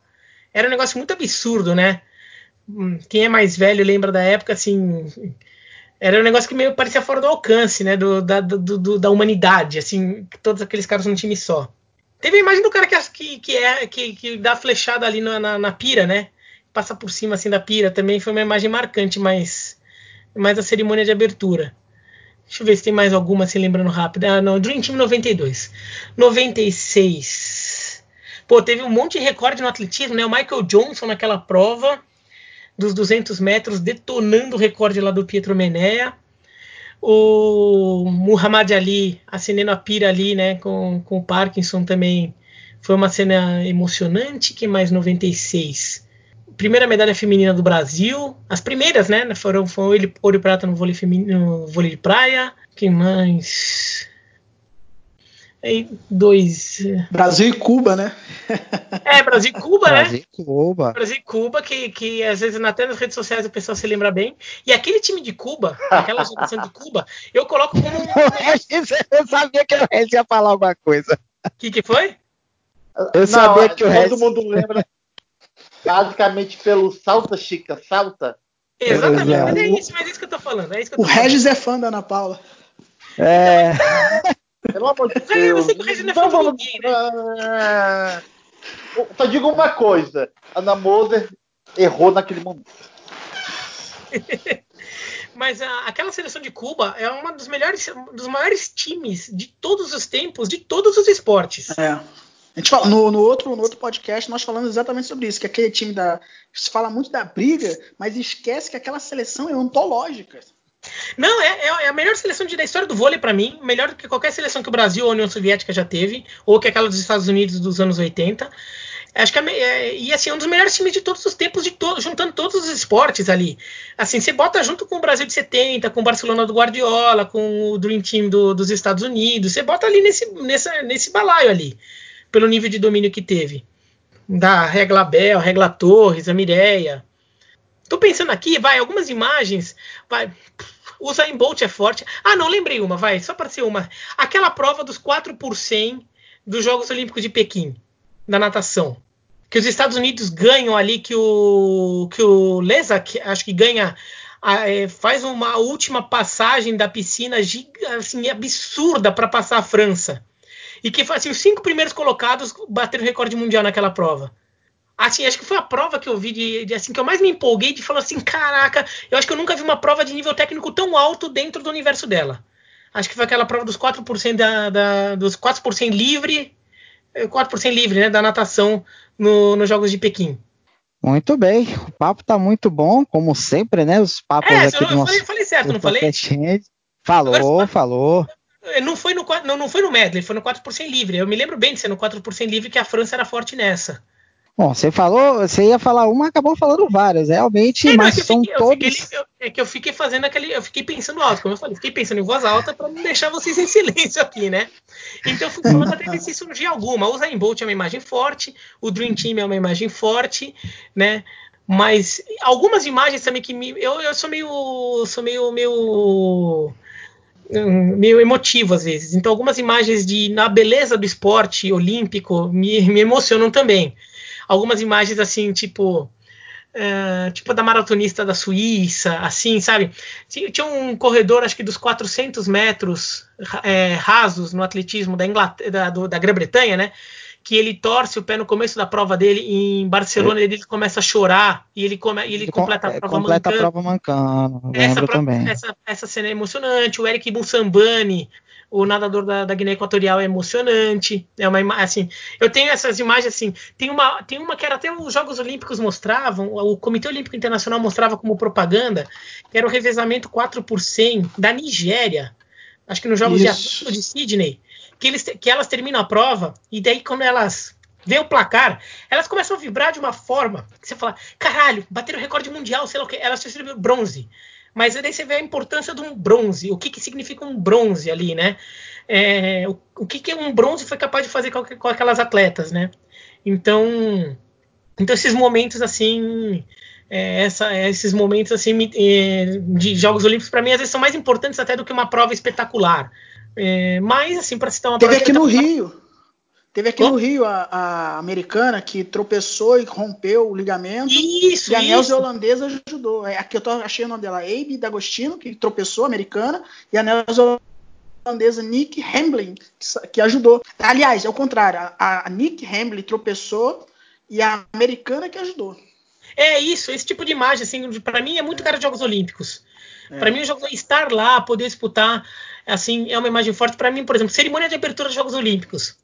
Era um negócio muito absurdo, né? Hum, quem é mais velho lembra da época, assim. Era um negócio que meio parecia fora do alcance, né? Do, da, do, do, da humanidade, assim, todos aqueles caras num time só. Teve a imagem do cara que, que, é, que, que dá flechada ali na, na, na, pira, né? Passa por cima assim da pira. Também foi uma imagem marcante, mas mais a cerimônia de abertura. Deixa eu ver se tem mais alguma, assim, lembrando rápido. Ah, não, Dream Team 92. 96. Pô, teve um monte de recorde no atletismo, né? O Michael Johnson naquela prova dos 200 metros, detonando o recorde lá do Pietro Menea o Muhammad Ali acendendo a pira ali, né, com, com o Parkinson também foi uma cena emocionante. Que mais 96? Primeira medalha feminina do Brasil. As primeiras, né? Foram, foram ouro e prata no vôlei, feminino, no vôlei de praia. Que mais? Dois. Brasil e Cuba, né? É, Brasil e Cuba, né? Brasil e Cuba. Brasil e Cuba, que, que às vezes até nas redes sociais o pessoal se lembra bem. E aquele time de Cuba, aquela geração de Cuba, eu coloco como. eu sabia que o Regis ia falar alguma coisa. O que, que foi? Eu sabia que o Regis. Todo mundo lembra. Basicamente pelo Salta Chica, Salta. Exatamente, mas é isso, mas é isso que eu tô falando. É isso que eu tô o falando. Regis é fã da Ana Paula. É. Pelo amor de Deus. Não vamos. Só digo uma coisa: Ana Moser errou naquele momento. Mas a, aquela seleção de Cuba é uma dos melhores, dos maiores times de todos os tempos, de todos os esportes. É. A gente fala, no, no, outro, no outro podcast nós falamos exatamente sobre isso, que aquele time da. Se fala muito da briga, mas esquece que aquela seleção é ontológica. Não, é, é, a melhor seleção de, da história do vôlei para mim, melhor do que qualquer seleção que o Brasil ou a União Soviética já teve, ou que aquela dos Estados Unidos dos anos 80. Acho que é, é, e assim, é um dos melhores times de todos os tempos, to, juntando todos os esportes ali. Assim, você bota junto com o Brasil de 70, com o Barcelona do Guardiola, com o Dream Team do, dos Estados Unidos, você bota ali nesse, nessa, nesse balaio ali, pelo nível de domínio que teve. Da Regla Bel, Regla Torres, a Mireia. Tô pensando aqui, vai, algumas imagens, vai, o Zayn Bolt é forte. Ah, não, lembrei uma, vai, só para ser uma. Aquela prova dos 4 por 100 dos Jogos Olímpicos de Pequim, da natação. Que os Estados Unidos ganham ali, que o, que o Lesak, acho que ganha, é, faz uma última passagem da piscina assim, absurda para passar a França. E que assim, os cinco primeiros colocados bateram o recorde mundial naquela prova. Assim, acho que foi a prova que eu vi de, de, assim que eu mais me empolguei de falar assim, caraca, eu acho que eu nunca vi uma prova de nível técnico tão alto dentro do universo dela. Acho que foi aquela prova dos 4% da, da dos 4% livre, 4% eh, livre, né, da natação no, nos Jogos de Pequim. Muito bem, o papo tá muito bom, como sempre, né? Os papos é, aqui eu, do nosso, falei, falei certo, não falei? Falou, Agora, falou. Eh, não foi no não, não foi no medley, foi no 4% livre. Eu me lembro bem de ser no 4% livre que a França era forte nessa. Bom, você falou, você ia falar uma, acabou falando várias, realmente, é, mas são fiquei, todos. Fiquei, eu, é que eu fiquei fazendo aquele, eu fiquei pensando alto, como eu falei, fiquei pensando em voz alta para não deixar vocês em silêncio aqui, né? Então eu fui falando até se surgir alguma. O Zayn Bolt é uma imagem forte, o Dream Team é uma imagem forte, né? Mas algumas imagens também que me, eu, eu sou meio, sou meio, meio hum, meio emotivo às vezes. Então, algumas imagens de na beleza do esporte olímpico me, me emocionam também algumas imagens assim, tipo. Uh, tipo da maratonista da Suíça, assim, sabe? Tinha um corredor, acho que dos 400 metros é, rasos no atletismo da, da, da Grã-Bretanha, né? Que ele torce o pé no começo da prova dele em Barcelona é. e ele começa a chorar e ele, come, ele, ele completa a é, prova completa mancando. a prova mancando. Essa, também. Essa, essa cena é emocionante. O Eric Bussambani o nadador da, da Guiné Equatorial é emocionante. É uma assim, eu tenho essas imagens assim. Tem uma, tem uma que era até os Jogos Olímpicos mostravam, o Comitê Olímpico Internacional mostrava como propaganda, que era o revezamento 4 por 100 da Nigéria. Acho que nos Jogos Isso. de, de Sydney, que eles que elas terminam a prova e daí quando elas vê o placar, elas começam a vibrar de uma forma que você fala, caralho, bateram o recorde mundial, sei lá o que, elas receberam bronze. Mas daí você vê a importância de um bronze, o que, que significa um bronze ali, né? É, o, o que, que um bronze foi capaz de fazer com, com aquelas atletas, né? Então, então esses momentos assim, é, essa, esses momentos assim é, de Jogos Olímpicos para mim às vezes são mais importantes até do que uma prova espetacular. É, mas assim para citar uma teve aqui no Rio Teve aqui no Rio a, a, americana que tropeçou e rompeu o ligamento. Isso, e a isso. holandesa ajudou. É, aqui eu tô, achei o nome dela, Abe D'Agostino, que tropeçou, americana, e a neozelandesa Nick Hamblin, que, que, ajudou. Aliás, é o contrário. A, a Nick Hamblin tropeçou e a americana que ajudou. É isso, esse tipo de imagem, assim, para mim é muito cara de Jogos Olímpicos. É. Para mim, estar lá, poder disputar, assim, é uma imagem forte. Para mim, por exemplo, cerimônia de abertura dos Jogos Olímpicos.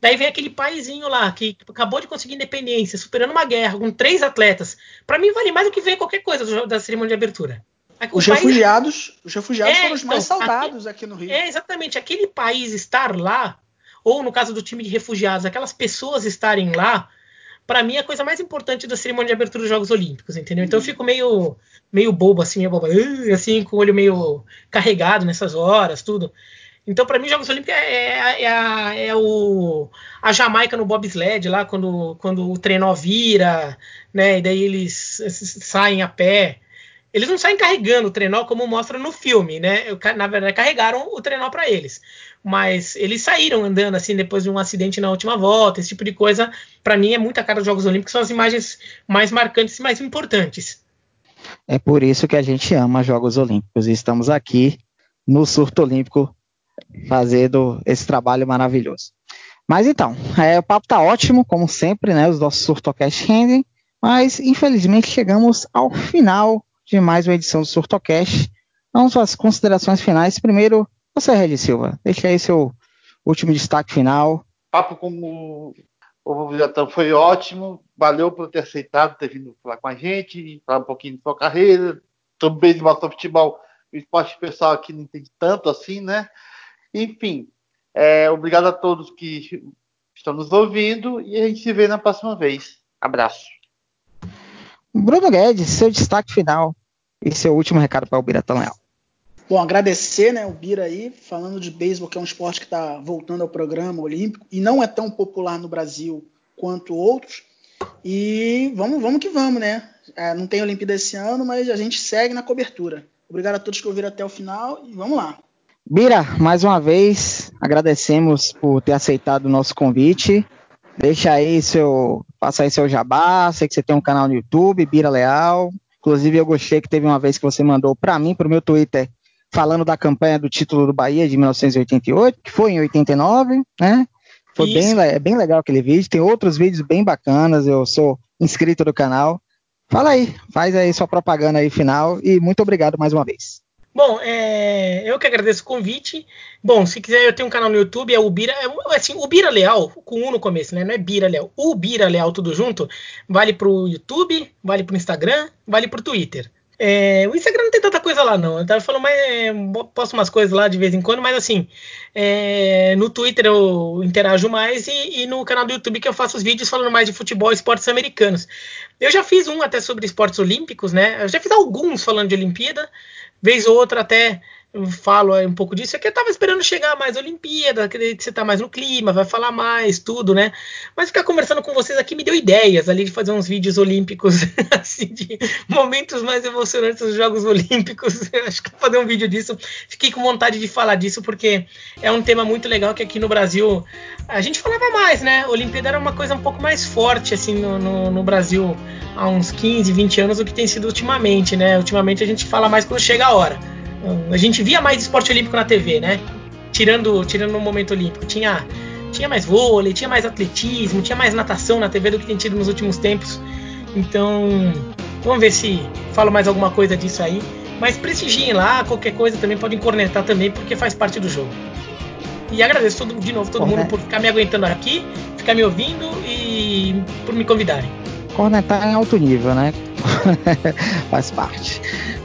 Daí vem aquele paizinho lá que acabou de conseguir independência, superando uma guerra com três atletas. Para mim vale mais do que ver qualquer coisa da cerimônia de abertura. O os país... refugiados, os refugiados é, foram os mais então, saudados aqui, aqui, no Rio. É exatamente aquele país estar lá, ou no caso do time de refugiados, aquelas pessoas estarem lá, para mim é a coisa mais importante da cerimônia de abertura dos Jogos Olímpicos, entendeu? Então eu fico meio meio bobo assim, meio bobo, assim com o olho meio carregado nessas horas, tudo. Então, para mim, Jogos Olímpicos é, é, é, a, é, o, a Jamaica no bobsled, lá quando, quando o trenó vira, né? E daí eles saem a pé. Eles não saem carregando o trenó como mostra no filme, né? Na verdade, carregaram o trenó para eles. Mas eles saíram andando assim depois de um acidente na última volta, esse tipo de coisa. Para mim, é muita cara dos Jogos Olímpicos, são as imagens mais marcantes e mais importantes. É por isso que a gente ama Jogos Olímpicos e estamos aqui no Surto Olímpico fazendo esse trabalho maravilhoso. Mas então, é, o papo tá ótimo, como sempre, né? Os nossos Surtocast rendem, mas infelizmente chegamos ao final de mais uma edição do Surtocast. Vamos às considerações finais. Primeiro, você, Red Silva, deixa aí seu último destaque final. Papo como o Jatão foi ótimo, valeu por ter aceitado, ter vindo falar com a gente, falar um pouquinho de sua carreira, também de futebol, o esporte pessoal aqui não entende tanto assim, né? Enfim, é, obrigado a todos que estão nos ouvindo e a gente se vê na próxima vez. Abraço. Bruno Guedes, seu destaque final e seu último recado para o Biratão Leal. Bom, agradecer né, o Bira aí, falando de beisebol, que é um esporte que está voltando ao programa olímpico e não é tão popular no Brasil quanto outros. E vamos, vamos que vamos, né? É, não tem Olimpíada esse ano, mas a gente segue na cobertura. Obrigado a todos que ouviram até o final e vamos lá. Bira, mais uma vez, agradecemos por ter aceitado o nosso convite. Deixa aí seu. Passa aí seu jabá. Sei que você tem um canal no YouTube, Bira Leal. Inclusive, eu gostei que teve uma vez que você mandou para mim, para o meu Twitter, falando da campanha do título do Bahia de 1988, que foi em 89, né? Foi bem, é bem legal aquele vídeo. Tem outros vídeos bem bacanas. Eu sou inscrito do canal. Fala aí, faz aí sua propaganda aí final e muito obrigado mais uma vez. Bom, é, eu que agradeço o convite. Bom, se quiser, eu tenho um canal no YouTube, é o Bira. É, assim, o Bira Leal, com um no começo, né? Não é Bira Leal. O Bira Leal, tudo junto, vale pro YouTube, vale pro Instagram, vale pro Twitter. É, o Instagram não tem tanta coisa lá, não. Eu tava falando mais. É, posto umas coisas lá de vez em quando, mas assim. É, no Twitter eu interajo mais e, e, no canal do YouTube que eu faço os vídeos falando mais de futebol e esportes americanos. Eu já fiz um até sobre esportes olímpicos, né? Eu já fiz alguns falando de Olimpíada, vez ou outra até falo um pouco disso, é que eu tava esperando chegar mais Olimpíada, que você tá mais no clima, vai falar mais, tudo, né? Mas ficar conversando com vocês aqui me deu ideias ali de fazer uns vídeos olímpicos, assim, de momentos mais emocionantes dos Jogos Olímpicos. Eu acho que vou fazer um vídeo disso. Fiquei com vontade de falar disso, porque é um tema muito legal que aqui no Brasil a gente falava mais, né? Olimpíada era uma coisa um pouco mais forte, assim, no, no, no Brasil há uns 15, 20 anos do que tem sido ultimamente, né? Ultimamente a gente fala mais quando chega a hora a gente via mais esporte olímpico na TV, né? Tirando, tirando no momento olímpico. Tinha, tinha mais vôlei, tinha mais atletismo, tinha mais natação na TV do que tem tido nos últimos tempos. Então, vamos ver se falo mais alguma coisa disso aí. Mas prestigiem lá, qualquer coisa também podem cornetar também, porque faz parte do jogo. E agradeço todo, de novo todo mundo por ficar me aguentando aqui, ficar me ouvindo e por me convidarem. Cornetar em alto nível, né? faz parte.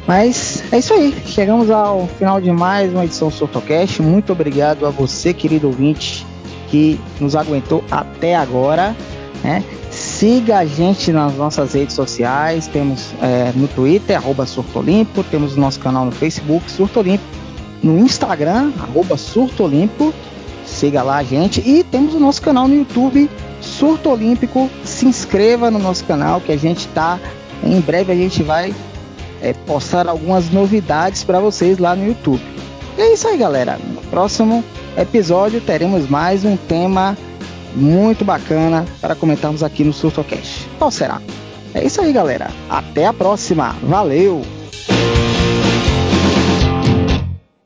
Mas é isso aí. Chegamos ao final de mais uma edição do Sortocast. Muito obrigado a você, querido ouvinte, que nos aguentou até agora. Né? Siga a gente nas nossas redes sociais. Temos é, no Twitter, arroba Surtolimpo. Temos o nosso canal no Facebook, Surtolimpo. No Instagram, arroba Surtolimpo. Siga lá a gente. E temos o nosso canal no YouTube, Surto Olímpico. Se inscreva no nosso canal que a gente está. Em breve a gente vai é, postar algumas novidades para vocês lá no YouTube. E é isso aí, galera. No próximo episódio teremos mais um tema muito bacana para comentarmos aqui no SurtoCast. Qual será? É isso aí, galera. Até a próxima. Valeu!